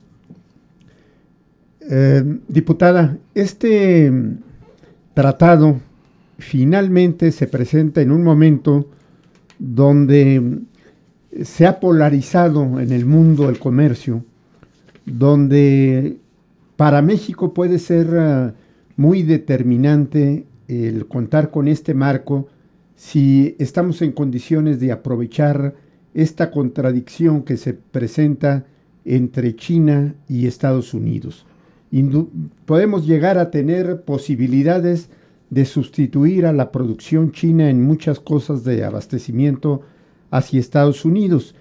Eh, diputada, este tratado finalmente se presenta en un momento donde se ha polarizado en el mundo el comercio, donde para México puede ser uh, muy determinante el contar con este marco si estamos en condiciones de aprovechar esta contradicción que se presenta entre China y Estados Unidos. Podemos llegar a tener posibilidades de sustituir a la producción china en muchas cosas de abastecimiento hacia Estados Unidos.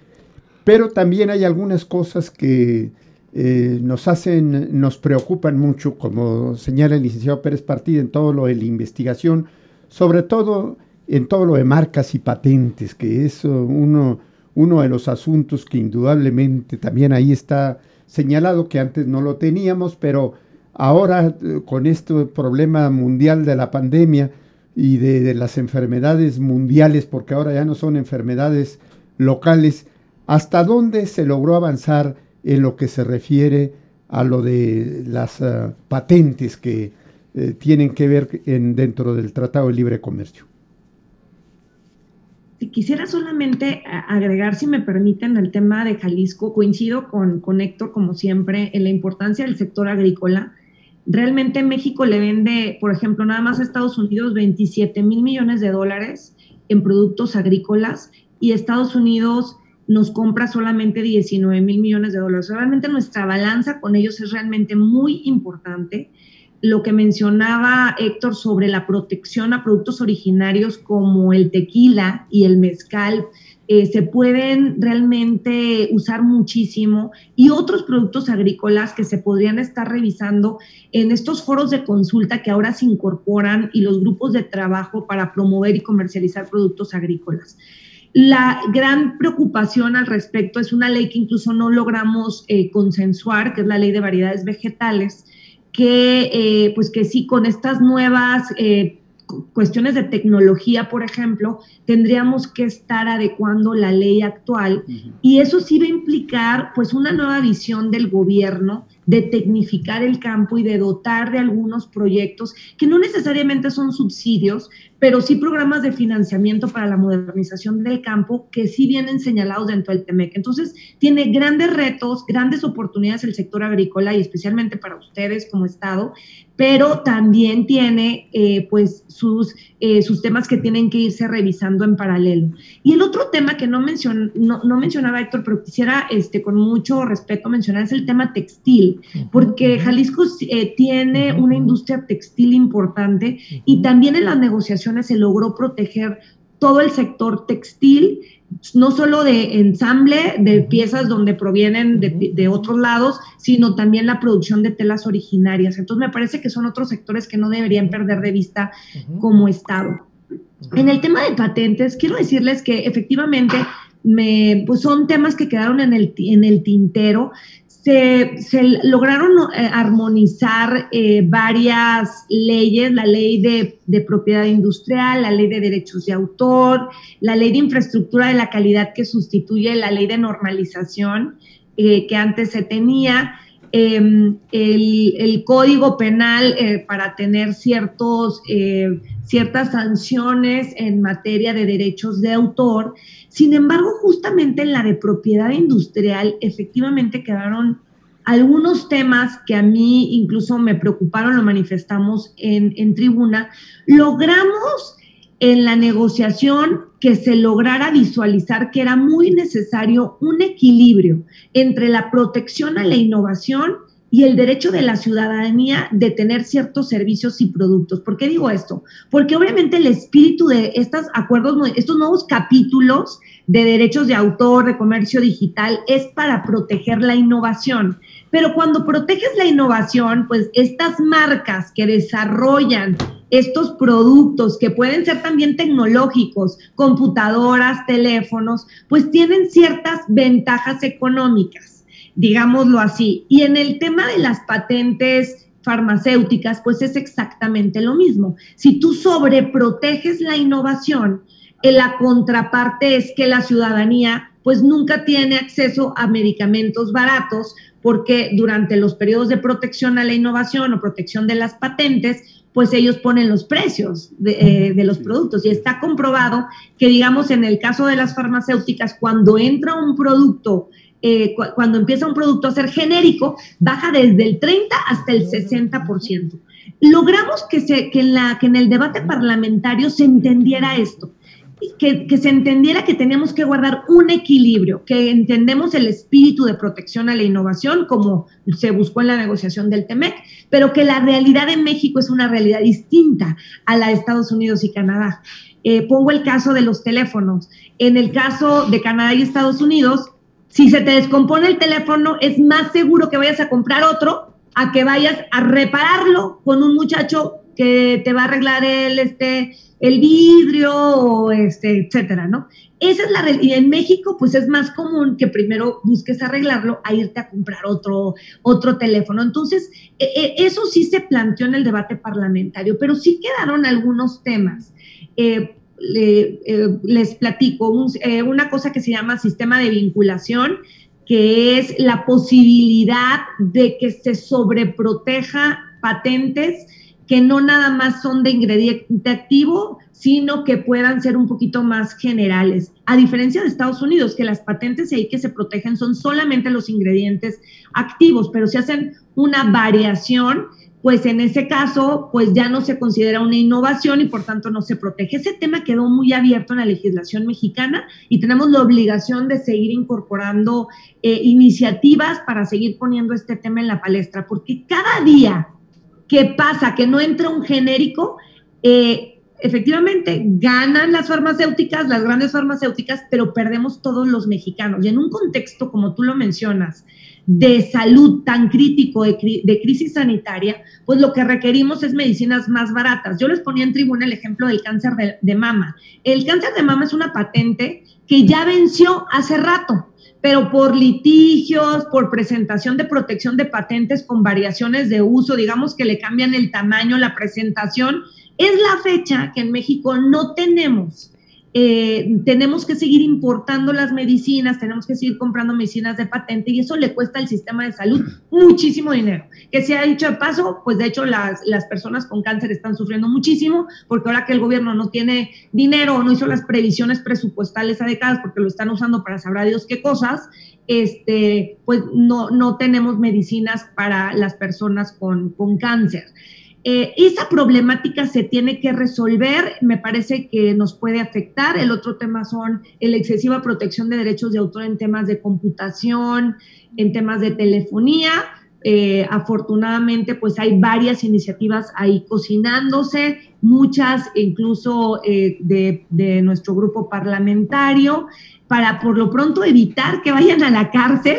Pero también hay algunas cosas que eh, nos hacen, nos preocupan mucho, como señala el licenciado Pérez Partida en todo lo de la investigación, sobre todo en todo lo de marcas y patentes, que es uno, uno de los asuntos que indudablemente también ahí está señalado, que antes no lo teníamos, pero Ahora, eh, con este problema mundial de la pandemia y de, las enfermedades mundiales, porque ahora ya no son enfermedades locales, ¿hasta dónde se logró avanzar en lo que se refiere a lo de las eh, patentes que eh, tienen que ver en, dentro del Tratado de Libre Comercio? Quisiera solamente agregar, si me permiten, el tema de Jalisco. Coincido con, con Héctor, como siempre, en la importancia del sector agrícola. Realmente México le vende, por ejemplo, nada más a Estados Unidos 27 mil millones de dólares en productos agrícolas y Estados Unidos nos compra solamente 19 mil millones de dólares. Realmente nuestra balanza con ellos es realmente muy importante. Lo que mencionaba Héctor sobre la protección a productos originarios como el tequila y el mezcal, eh, se pueden realmente usar muchísimo y otros productos agrícolas que se podrían estar revisando en estos foros de consulta que ahora se incorporan y los grupos de trabajo para promover y comercializar productos agrícolas. La gran preocupación al respecto es una ley que incluso no logramos eh, consensuar, que es la ley de variedades vegetales, que eh, pues que sí, con estas nuevas cuestiones de tecnología, por ejemplo, tendríamos que estar adecuando la ley actual y eso sí va a implicar pues una nueva visión del gobierno de tecnificar el campo y de dotar de algunos proyectos que no necesariamente son subsidios, pero sí programas de financiamiento para la modernización del campo que sí vienen señalados dentro del TEMEC. Entonces, tiene grandes retos, grandes oportunidades el sector agrícola y especialmente para ustedes como Estado, pero también tiene eh, pues sus, eh, sus temas que tienen que irse revisando en paralelo. Y el otro tema que no, no, mencionaba Héctor, pero quisiera este, con mucho respeto mencionar es el tema textil, porque Jalisco eh, tiene una industria textil importante y también en las negociaciones se logró proteger todo el sector textil, no solo de ensamble de piezas donde provienen de, otros lados, sino también la producción de telas originarias. Entonces me parece que son otros sectores que no deberían perder de vista como Estado. En el tema de patentes, quiero decirles que efectivamente me, pues son temas que quedaron en el, en el tintero se, lograron eh, armonizar eh, varias leyes, la ley de, propiedad industrial, la ley de derechos de autor, la ley de infraestructura de la calidad que sustituye la ley de normalización eh, que antes se tenía, em, el, código penal para tener ciertos, ciertas sanciones en materia de derechos de autor sin embargo, justamente en la de propiedad industrial, efectivamente quedaron algunos temas que a mí incluso me preocuparon, lo manifestamos en, en tribuna. Logramos en la negociación que se lograra visualizar que era muy necesario un equilibrio entre la protección a la innovación y el derecho de la ciudadanía de tener ciertos servicios y productos. ¿Por qué digo esto? Porque obviamente el espíritu de estos acuerdos, estos nuevos capítulos de derechos de autor, de comercio digital, es para proteger la innovación. Pero cuando proteges la innovación, pues estas marcas que desarrollan estos productos que pueden ser también tecnológicos, computadoras, teléfonos, pues tienen ciertas ventajas económicas digámoslo así. Y en el tema de las patentes farmacéuticas, pues es exactamente lo mismo. Si tú sobreproteges la innovación, eh, la contraparte es que la ciudadanía pues nunca tiene acceso a medicamentos baratos porque durante los periodos de protección a la innovación o protección de las patentes, pues ellos ponen los precios de, eh, los productos. Y está comprobado que, digamos, en el caso de las farmacéuticas, cuando entra un producto eh, cuando empieza un producto a ser genérico, baja desde el 30 hasta el 60%. Logramos que, se, que, en, la, que en el debate parlamentario se entendiera esto. Que, que, se entendiera que teníamos que guardar un equilibrio, que entendemos el espíritu de protección a la innovación como se buscó en la negociación del TEMEC, pero que la realidad de México es una realidad distinta a la de Estados Unidos y Canadá. Eh, pongo el caso de los teléfonos. En el caso de Canadá y Estados Unidos, si se te descompone el teléfono, es más seguro que vayas a comprar otro a que vayas a repararlo con un muchacho que te va a arreglar el, este, el vidrio, este, etcétera, ¿no? Esa es la realidad. En México, pues es más común que primero busques arreglarlo a irte a comprar otro, otro teléfono. Entonces, e, e, eso sí se planteó en el debate parlamentario, pero sí quedaron algunos temas. Eh, eh, les platico eh, una cosa que se llama sistema de vinculación, que es la posibilidad de que se sobreproteja patentes que no nada más son de ingrediente activo, sino que puedan ser un poquito más generales. A diferencia de Estados Unidos, que las patentes ahí que se protegen son solamente los ingredientes activos, pero se hacen una variación pues en ese caso, pues ya no se considera una innovación y por tanto no se protege. Ese tema quedó muy abierto en la legislación mexicana y tenemos la obligación de seguir incorporando eh, iniciativas para seguir poniendo este tema en la palestra, porque cada día que pasa que no entra un genérico, eh, efectivamente ganan las farmacéuticas, las grandes farmacéuticas, pero perdemos todos los mexicanos. Y en un contexto, como tú lo mencionas, de salud tan crítico, de, crisis sanitaria, pues lo que requerimos es medicinas más baratas. Yo les ponía en tribuna el ejemplo del cáncer de, mama. El cáncer de mama es una patente que ya venció hace rato, pero por litigios, por presentación de protección de patentes con variaciones de uso, digamos que le cambian el tamaño, la presentación, es la fecha que en México no tenemos eh, tenemos que seguir importando las medicinas, tenemos que seguir comprando medicinas de patente y eso le cuesta al sistema de salud muchísimo dinero. Que se ha dicho de paso, pues de hecho las, las personas con cáncer están sufriendo muchísimo porque ahora que el gobierno no tiene dinero o no hizo las previsiones presupuestales adecuadas porque lo están usando para sabrá Dios qué cosas, este, pues no, no tenemos medicinas para las personas con, con cáncer. Eh, esa problemática se tiene que resolver, me parece que nos puede afectar. El otro tema son la excesiva protección de derechos de autor en temas de computación, en temas de telefonía, eh, afortunadamente, pues hay varias iniciativas ahí cocinándose, muchas incluso eh, de, nuestro grupo parlamentario, para por lo pronto evitar que vayan a la cárcel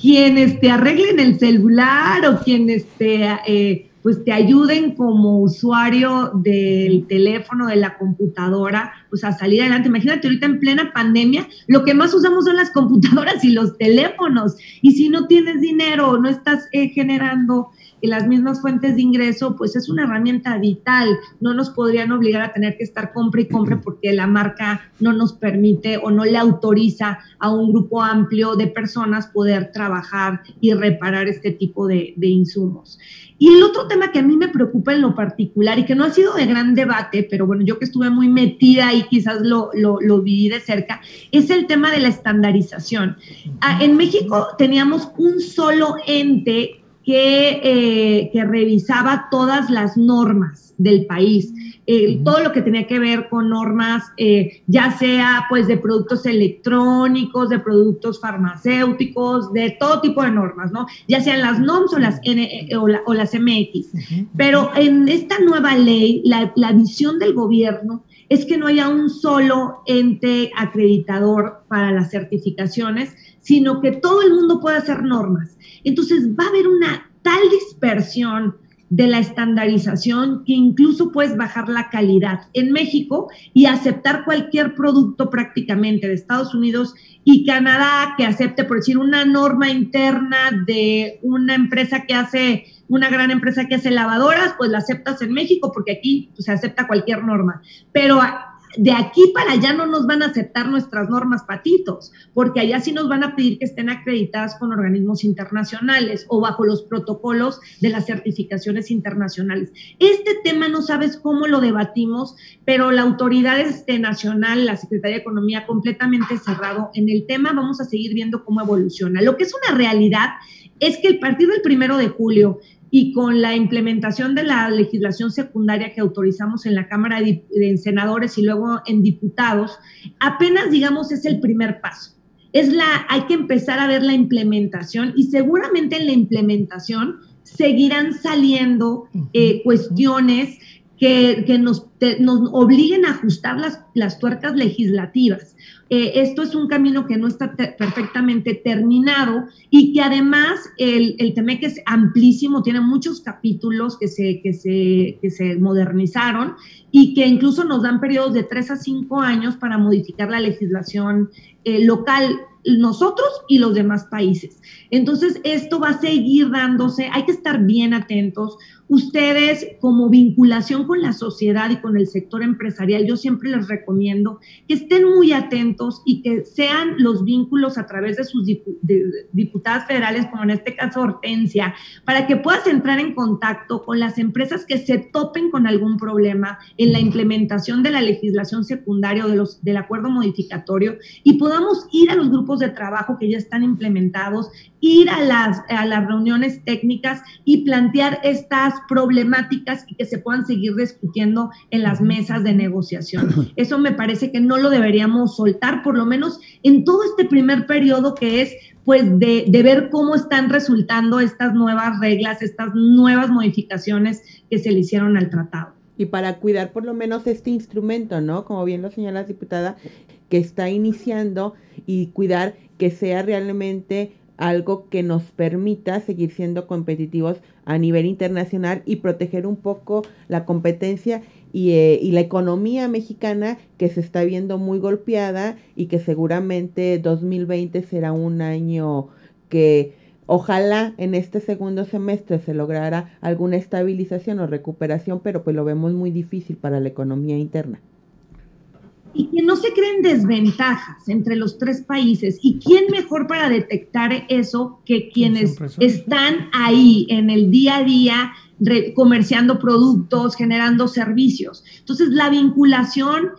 quienes te arreglen el celular o quienes te... Eh, pues te ayuden como usuario del teléfono, de la computadora, pues a salir adelante. Imagínate ahorita en plena pandemia, lo que más usamos son las computadoras y los teléfonos. Y si no tienes dinero, no estás eh, generando las mismas fuentes de ingreso, pues es una herramienta vital. No nos podrían obligar a tener que estar compra y compra porque la marca no nos permite o no le autoriza a un grupo amplio de personas poder trabajar y reparar este tipo de, de insumos. Y el otro tema que a mí me preocupa en lo particular y que no ha sido de gran debate, pero bueno, yo que estuve muy metida y quizás lo, lo, lo viví de cerca, es el tema de la estandarización. Ah, en México teníamos un solo ente que, eh, que revisaba todas las normas del país. Eh, todo lo que tenía que ver con normas, eh, ya sea pues de productos electrónicos, de productos farmacéuticos, de todo tipo de normas, ¿no? Ya sean las NOMS o las, N, o, o, las MX. Pero en esta nueva ley, la, la visión del gobierno es que no haya un solo ente acreditador para las certificaciones, sino que todo el mundo pueda hacer normas. Entonces va a haber una tal dispersión de la estandarización que incluso puedes bajar la calidad en México y aceptar cualquier producto prácticamente de Estados Unidos y Canadá que acepte, por decir, una norma interna de una empresa que hace, una gran empresa que hace lavadoras, pues la aceptas en México porque aquí pues, se acepta cualquier norma. Pero de aquí para allá no nos van a aceptar nuestras normas patitos, porque allá sí nos van a pedir que estén acreditadas con organismos internacionales o bajo los protocolos de las certificaciones internacionales. Este tema no sabes cómo lo debatimos, pero la autoridad este, nacional, la Secretaría de Economía, completamente cerrado en el tema. Vamos a seguir viendo cómo evoluciona. Lo que es una realidad es que el partir del primero de julio y con la implementación de la legislación secundaria que autorizamos en la Cámara de, Senadores y luego en diputados, apenas digamos es el primer paso. Es la, hay que empezar a ver la implementación y seguramente en la implementación seguirán saliendo eh, cuestiones que, que nos, te, nos, obliguen a ajustar las, las tuercas legislativas. Eh, esto es un camino que no está te perfectamente terminado y que además el, el TEMEC es amplísimo, tiene muchos capítulos que se, que, se, que se modernizaron y que incluso nos dan periodos de tres a cinco años para modificar la legislación eh, local nosotros y los demás países. Entonces, esto va a seguir dándose, hay que estar bien atentos. Ustedes, como vinculación con la sociedad y con el sector empresarial, yo siempre les recomiendo que estén muy atentos y que sean los vínculos a través de sus diputadas federales, como en este caso Hortensia, para que puedas entrar en contacto con las empresas que se topen con algún problema en la implementación de la legislación secundaria o de los, del acuerdo modificatorio y podamos ir a los grupos de trabajo que ya están implementados, ir a las, a las reuniones técnicas y plantear estas problemáticas y que se puedan seguir discutiendo en las mesas de negociación. Eso me parece que no lo deberíamos soltar, por lo menos en todo este primer periodo que es pues de, de, ver cómo están resultando estas nuevas reglas, estas nuevas modificaciones que se le hicieron al tratado. Y para cuidar por lo menos este instrumento, ¿no? Como bien lo señala la diputada, que está iniciando y cuidar que sea realmente algo que nos permita seguir siendo competitivos a nivel internacional y proteger un poco la competencia y, eh, y, la economía mexicana que se está viendo muy golpeada y que seguramente 2020 será un año que ojalá en este segundo semestre se lograra alguna estabilización o recuperación, pero pues lo vemos muy difícil para la economía interna y que no se creen desventajas entre los tres países. ¿Y quién mejor para detectar eso que quienes están ahí en el día a día comerciando productos, generando servicios? Entonces, la vinculación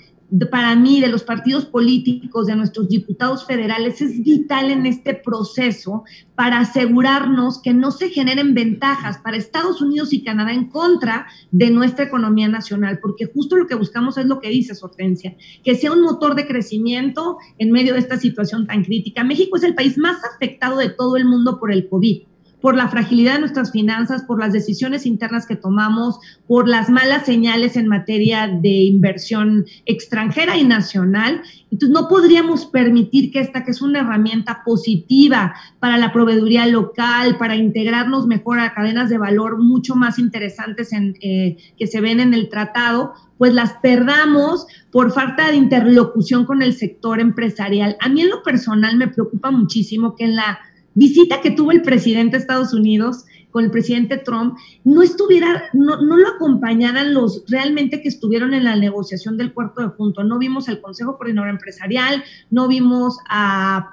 para mí, de los partidos políticos, de nuestros diputados federales, es vital en este proceso para asegurarnos que no se generen ventajas para Estados Unidos y Canadá en contra de nuestra economía nacional, porque justo lo que buscamos es lo que dice Hortensia, que sea un motor de crecimiento en medio de esta situación tan crítica. México es el país más afectado de todo el mundo por el COVID por la fragilidad de nuestras finanzas, por las decisiones internas que tomamos, por las malas señales en materia de inversión extranjera y nacional. Entonces, no podríamos permitir que esta, que es una herramienta positiva para la proveeduría local, para integrarnos mejor a cadenas de valor mucho más interesantes en, eh, que se ven en el tratado, pues las perdamos por falta de interlocución con el sector empresarial. A mí en lo personal me preocupa muchísimo que en la visita que tuvo el presidente de Estados Unidos, con el presidente Trump, no estuviera, no, no, lo acompañaran los realmente que estuvieron en la negociación del cuarto de punto. No vimos al Consejo Coordinador Empresarial, no vimos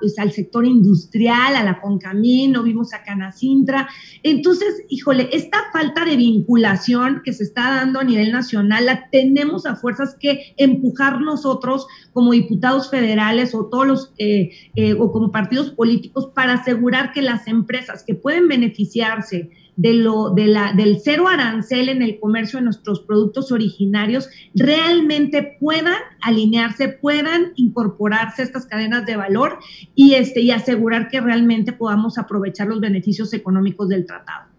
pues, al sector industrial, a la Concamín, no vimos a Canacintra. Entonces, híjole, esta falta de vinculación que se está dando a nivel nacional la tenemos a fuerzas que empujar nosotros como diputados federales o todos los, eh, eh, o como partidos políticos para asegurar que las empresas que pueden beneficiarse de lo, de la, del cero arancel en el comercio de nuestros productos originarios realmente puedan alinearse, puedan incorporarse a estas cadenas de valor y, este, y asegurar que realmente podamos aprovechar los beneficios económicos del tratado.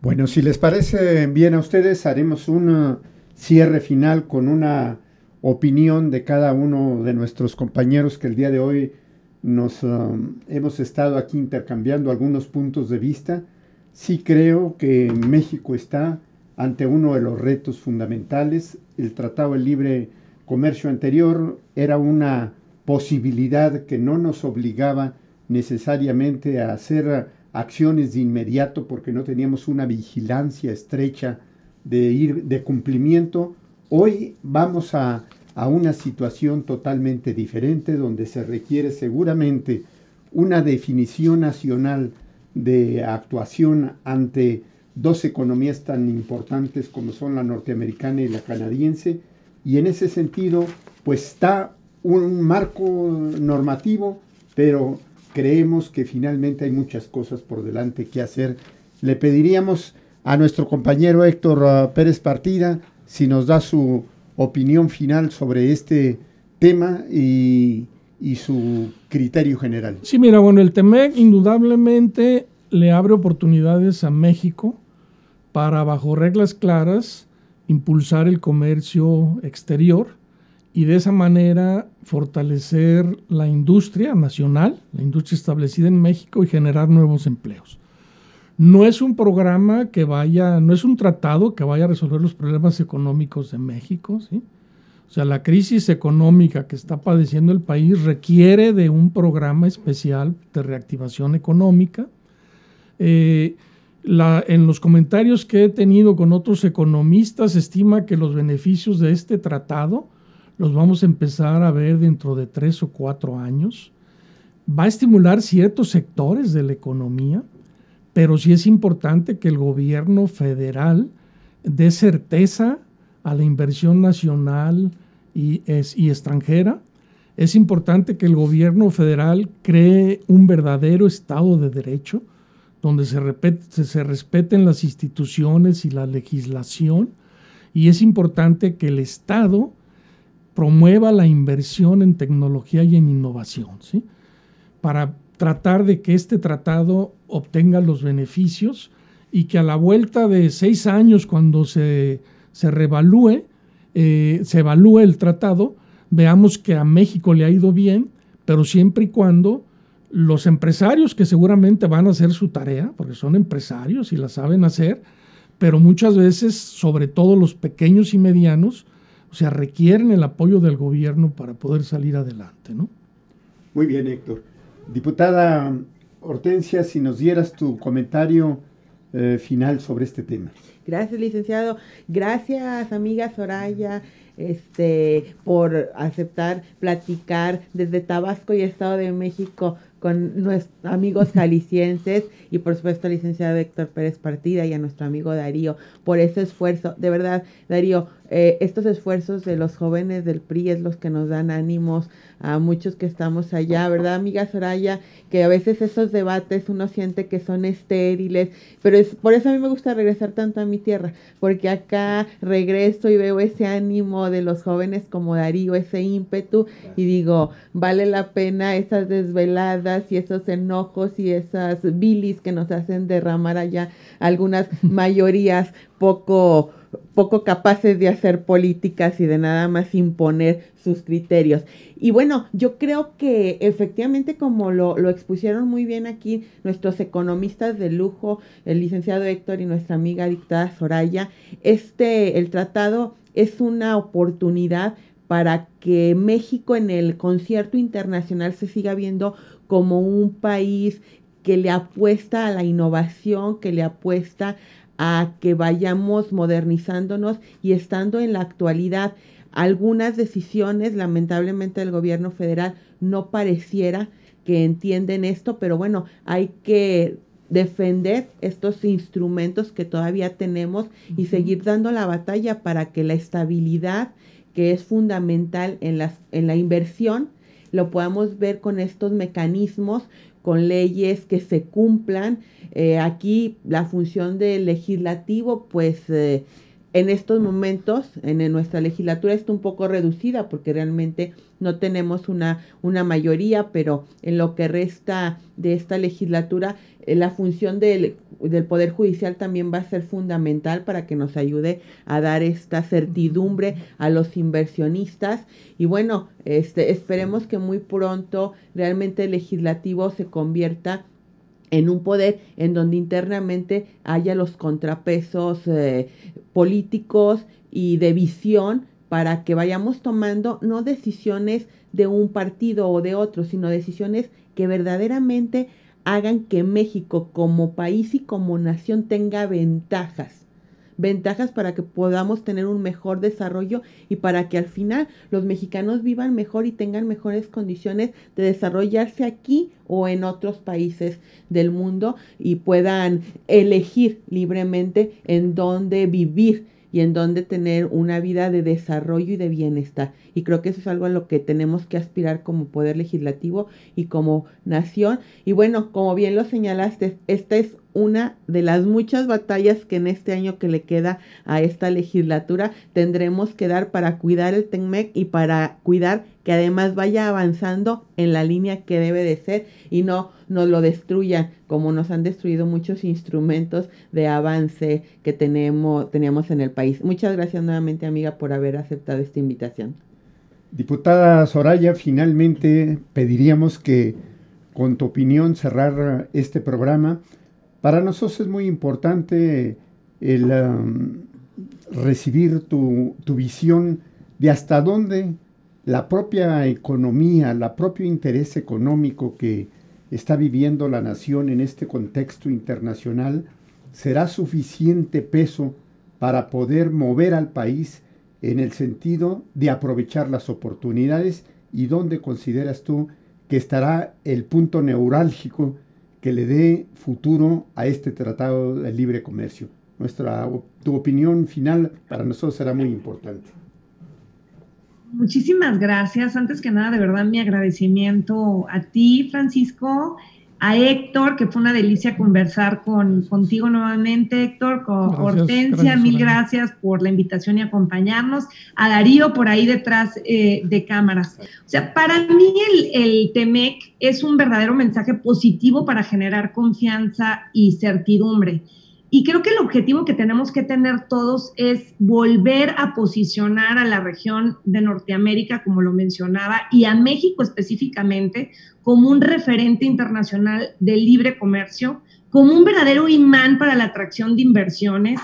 Bueno, si les parece bien a ustedes, haremos un cierre final con una opinión de cada uno de nuestros compañeros que el día de hoy nos um, hemos estado aquí intercambiando algunos puntos de vista. Sí creo que México está ante uno de los retos fundamentales. El Tratado de Libre Comercio anterior era una posibilidad que no nos obligaba necesariamente a hacer acciones de inmediato porque no teníamos una vigilancia estrecha de ir de cumplimiento. Hoy vamos a, a una situación totalmente diferente donde se requiere seguramente una definición nacional de actuación ante dos economías tan importantes como son la norteamericana y la canadiense, y en ese sentido, pues está un marco normativo, pero creemos que finalmente hay muchas cosas por delante que hacer. Le pediríamos a nuestro compañero Héctor uh, Pérez Partida si nos da su opinión final sobre este tema y y su criterio general. Sí, mira, bueno, el TEMEC indudablemente le abre oportunidades a México para, bajo reglas claras, impulsar el comercio exterior y de esa manera fortalecer la industria nacional, la industria establecida en México y generar nuevos empleos. No es un programa que vaya, no es un tratado que vaya a resolver los problemas económicos de México, ¿sí? O sea, la crisis económica que está padeciendo el país requiere de un programa especial de reactivación económica. Eh, en los comentarios que he tenido con otros economistas, estima que los beneficios de este tratado los vamos a empezar a ver dentro de tres o cuatro años. Va a estimular ciertos sectores de la economía, pero sí es importante que el gobierno federal dé certeza a la inversión nacional y, es, y extranjera, es importante que el gobierno federal cree un verdadero Estado de Derecho, donde se, respeten las instituciones y la legislación, y es importante que el Estado promueva la inversión en tecnología y en innovación, ¿sí? para tratar de que este tratado obtenga los beneficios y que a la vuelta de seis años, cuando se se revalúe, eh, se evalúe el tratado, veamos que a México le ha ido bien, pero siempre y cuando los empresarios que seguramente van a hacer su tarea, porque son empresarios y la saben hacer, pero muchas veces, sobre todo los pequeños y medianos, o sea, requieren el apoyo del gobierno para poder salir adelante, ¿no? Muy bien, Héctor. Diputada Hortensia, si nos dieras tu comentario eh, final sobre este tema. Gracias, licenciado. Gracias, amiga Soraya, este, por aceptar platicar desde Tabasco y Estado de México con nuestros amigos jaliscienses y por supuesto al licenciado Héctor Pérez Partida y a nuestro amigo Darío por ese esfuerzo. De verdad, Darío, eh, estos esfuerzos de los jóvenes del PRI es los que nos dan ánimos a muchos que estamos allá, ¿verdad, amiga Soraya? Que a veces esos debates uno siente que son estériles, pero es por eso a mí me gusta regresar tanto a mi tierra, porque acá regreso y veo ese ánimo de los jóvenes como Darío, ese ímpetu, y digo, vale la pena esas desveladas y esos enojos y esas bilis que nos hacen derramar allá algunas mayorías poco poco capaces de hacer políticas y de nada más imponer sus criterios. Y bueno, yo creo que efectivamente como lo, lo, expusieron muy bien aquí nuestros economistas de lujo, el licenciado Héctor y nuestra amiga dictada Soraya, este, el tratado es una oportunidad para que México en el concierto internacional se siga viendo como un país que le apuesta a la innovación, que le apuesta a que vayamos modernizándonos y estando en la actualidad. Algunas decisiones, lamentablemente, del gobierno federal no pareciera que entienden esto, pero bueno, hay que defender estos instrumentos que todavía tenemos y seguir dando la batalla para que la estabilidad, que es fundamental en, las, en la inversión, lo podamos ver con estos mecanismos con leyes que se cumplan. Eh, aquí la función del legislativo, pues eh, en estos momentos, en, nuestra legislatura está un poco reducida porque realmente no tenemos una, una mayoría, pero en lo que resta de esta legislatura, eh, la función del, del, Poder Judicial también va a ser fundamental para que nos ayude a dar esta certidumbre a los inversionistas. Y bueno, este, esperemos que muy pronto realmente el legislativo se convierta en un poder en donde internamente haya los contrapesos eh, políticos y de visión para que vayamos tomando no decisiones de un partido o de otro, sino decisiones que verdaderamente hagan que México como país y como nación tenga ventajas ventajas para que podamos tener un mejor desarrollo y para que al final los mexicanos vivan mejor y tengan mejores condiciones de desarrollarse aquí o en otros países del mundo y puedan elegir libremente en dónde vivir y en dónde tener una vida de desarrollo y de bienestar. Y creo que eso es algo a lo que tenemos que aspirar como poder legislativo y como nación. Y bueno, como bien lo señalaste, esta es una de las muchas batallas que en este año que le queda a esta legislatura tendremos que dar para cuidar el TECMEC y para cuidar que además vaya avanzando en la línea que debe de ser y no nos lo destruyan como nos han destruido muchos instrumentos de avance que tenemos, teníamos en el país. Muchas gracias nuevamente amiga por haber aceptado esta invitación. Diputada Soraya, finalmente pediríamos que con tu opinión cerrar este programa para nosotros es muy importante el um, recibir tu, tu, visión de hasta dónde la propia economía, la propio interés económico que está viviendo la nación en este contexto internacional será suficiente peso para poder mover al país en el sentido de aprovechar las oportunidades y dónde consideras tú que estará el punto neurálgico que le dé futuro a este tratado de libre comercio. Nuestra, tu opinión final para nosotros será muy importante. Muchísimas gracias. Antes que nada, de verdad, mi agradecimiento a ti, Francisco, a Héctor, que fue una delicia conversar con, contigo nuevamente, Héctor, con Hortensia, mil gracias por la invitación y acompañarnos, a Darío por ahí detrás eh, de cámaras. O sea, para mí el, el TEMEC es un verdadero mensaje positivo para generar confianza y certidumbre. Y creo que el objetivo que tenemos que tener todos es volver a posicionar a la región de Norteamérica, como lo mencionaba, y a México específicamente, como un referente internacional de libre comercio, como un verdadero imán para la atracción de inversiones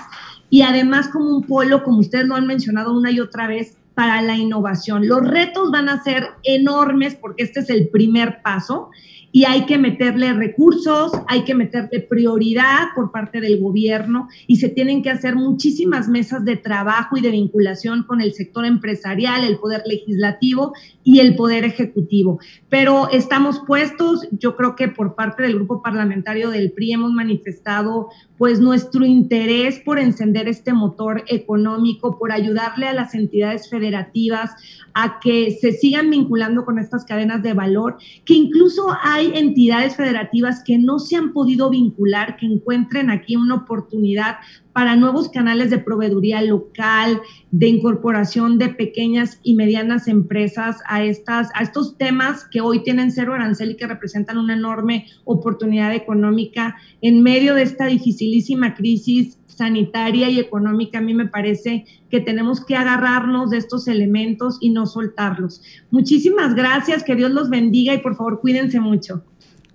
y además como un polo, como ustedes lo han mencionado una y otra vez, para la innovación. Los retos van a ser enormes porque este es el primer paso y hay que meterle recursos, hay que meterle prioridad por parte del gobierno y se tienen que hacer muchísimas mesas de trabajo y de vinculación con el sector empresarial, el poder legislativo y el poder ejecutivo. Pero estamos puestos, yo creo que por parte del grupo parlamentario del PRI hemos manifestado pues nuestro interés por encender este motor económico, por ayudarle a las entidades federativas a que se sigan vinculando con estas cadenas de valor, que incluso hay entidades federativas que no se han podido vincular, que encuentren aquí una oportunidad para nuevos canales de proveeduría local, de incorporación de pequeñas y medianas empresas a, estas, a estos temas que hoy tienen cero arancel y que representan una enorme oportunidad económica en medio de esta dificilísima crisis sanitaria y económica, a mí me parece que tenemos que agarrarnos de estos elementos y no soltarlos. Muchísimas gracias, que Dios los bendiga y por favor cuídense mucho.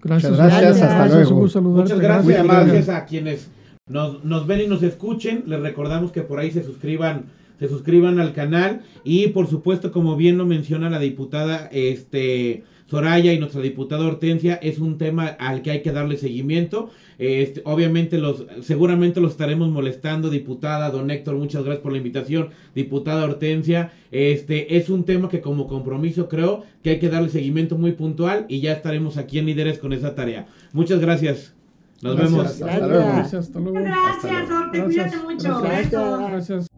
Gracias, gracias, hasta luego. Muchas gracias, gracias a quienes nos, nos ven y nos escuchen. Les recordamos que por ahí se suscriban se suscriban al canal. Y por supuesto como bien lo menciona la diputada este Soraya y nuestra diputada Hortensia es un tema al que hay que darle seguimiento. Este, obviamente los seguramente los estaremos molestando diputada don Héctor muchas gracias por la invitación. Diputada Hortensia este es un tema que como compromiso creo que hay que darle seguimiento muy puntual y ya estaremos aquí en líderes con esa tarea. Muchas gracias nos vemos. Hasta luego. Gracias, hasta luego. Gracias, Orte, cuídate mucho. Gracias. gracias.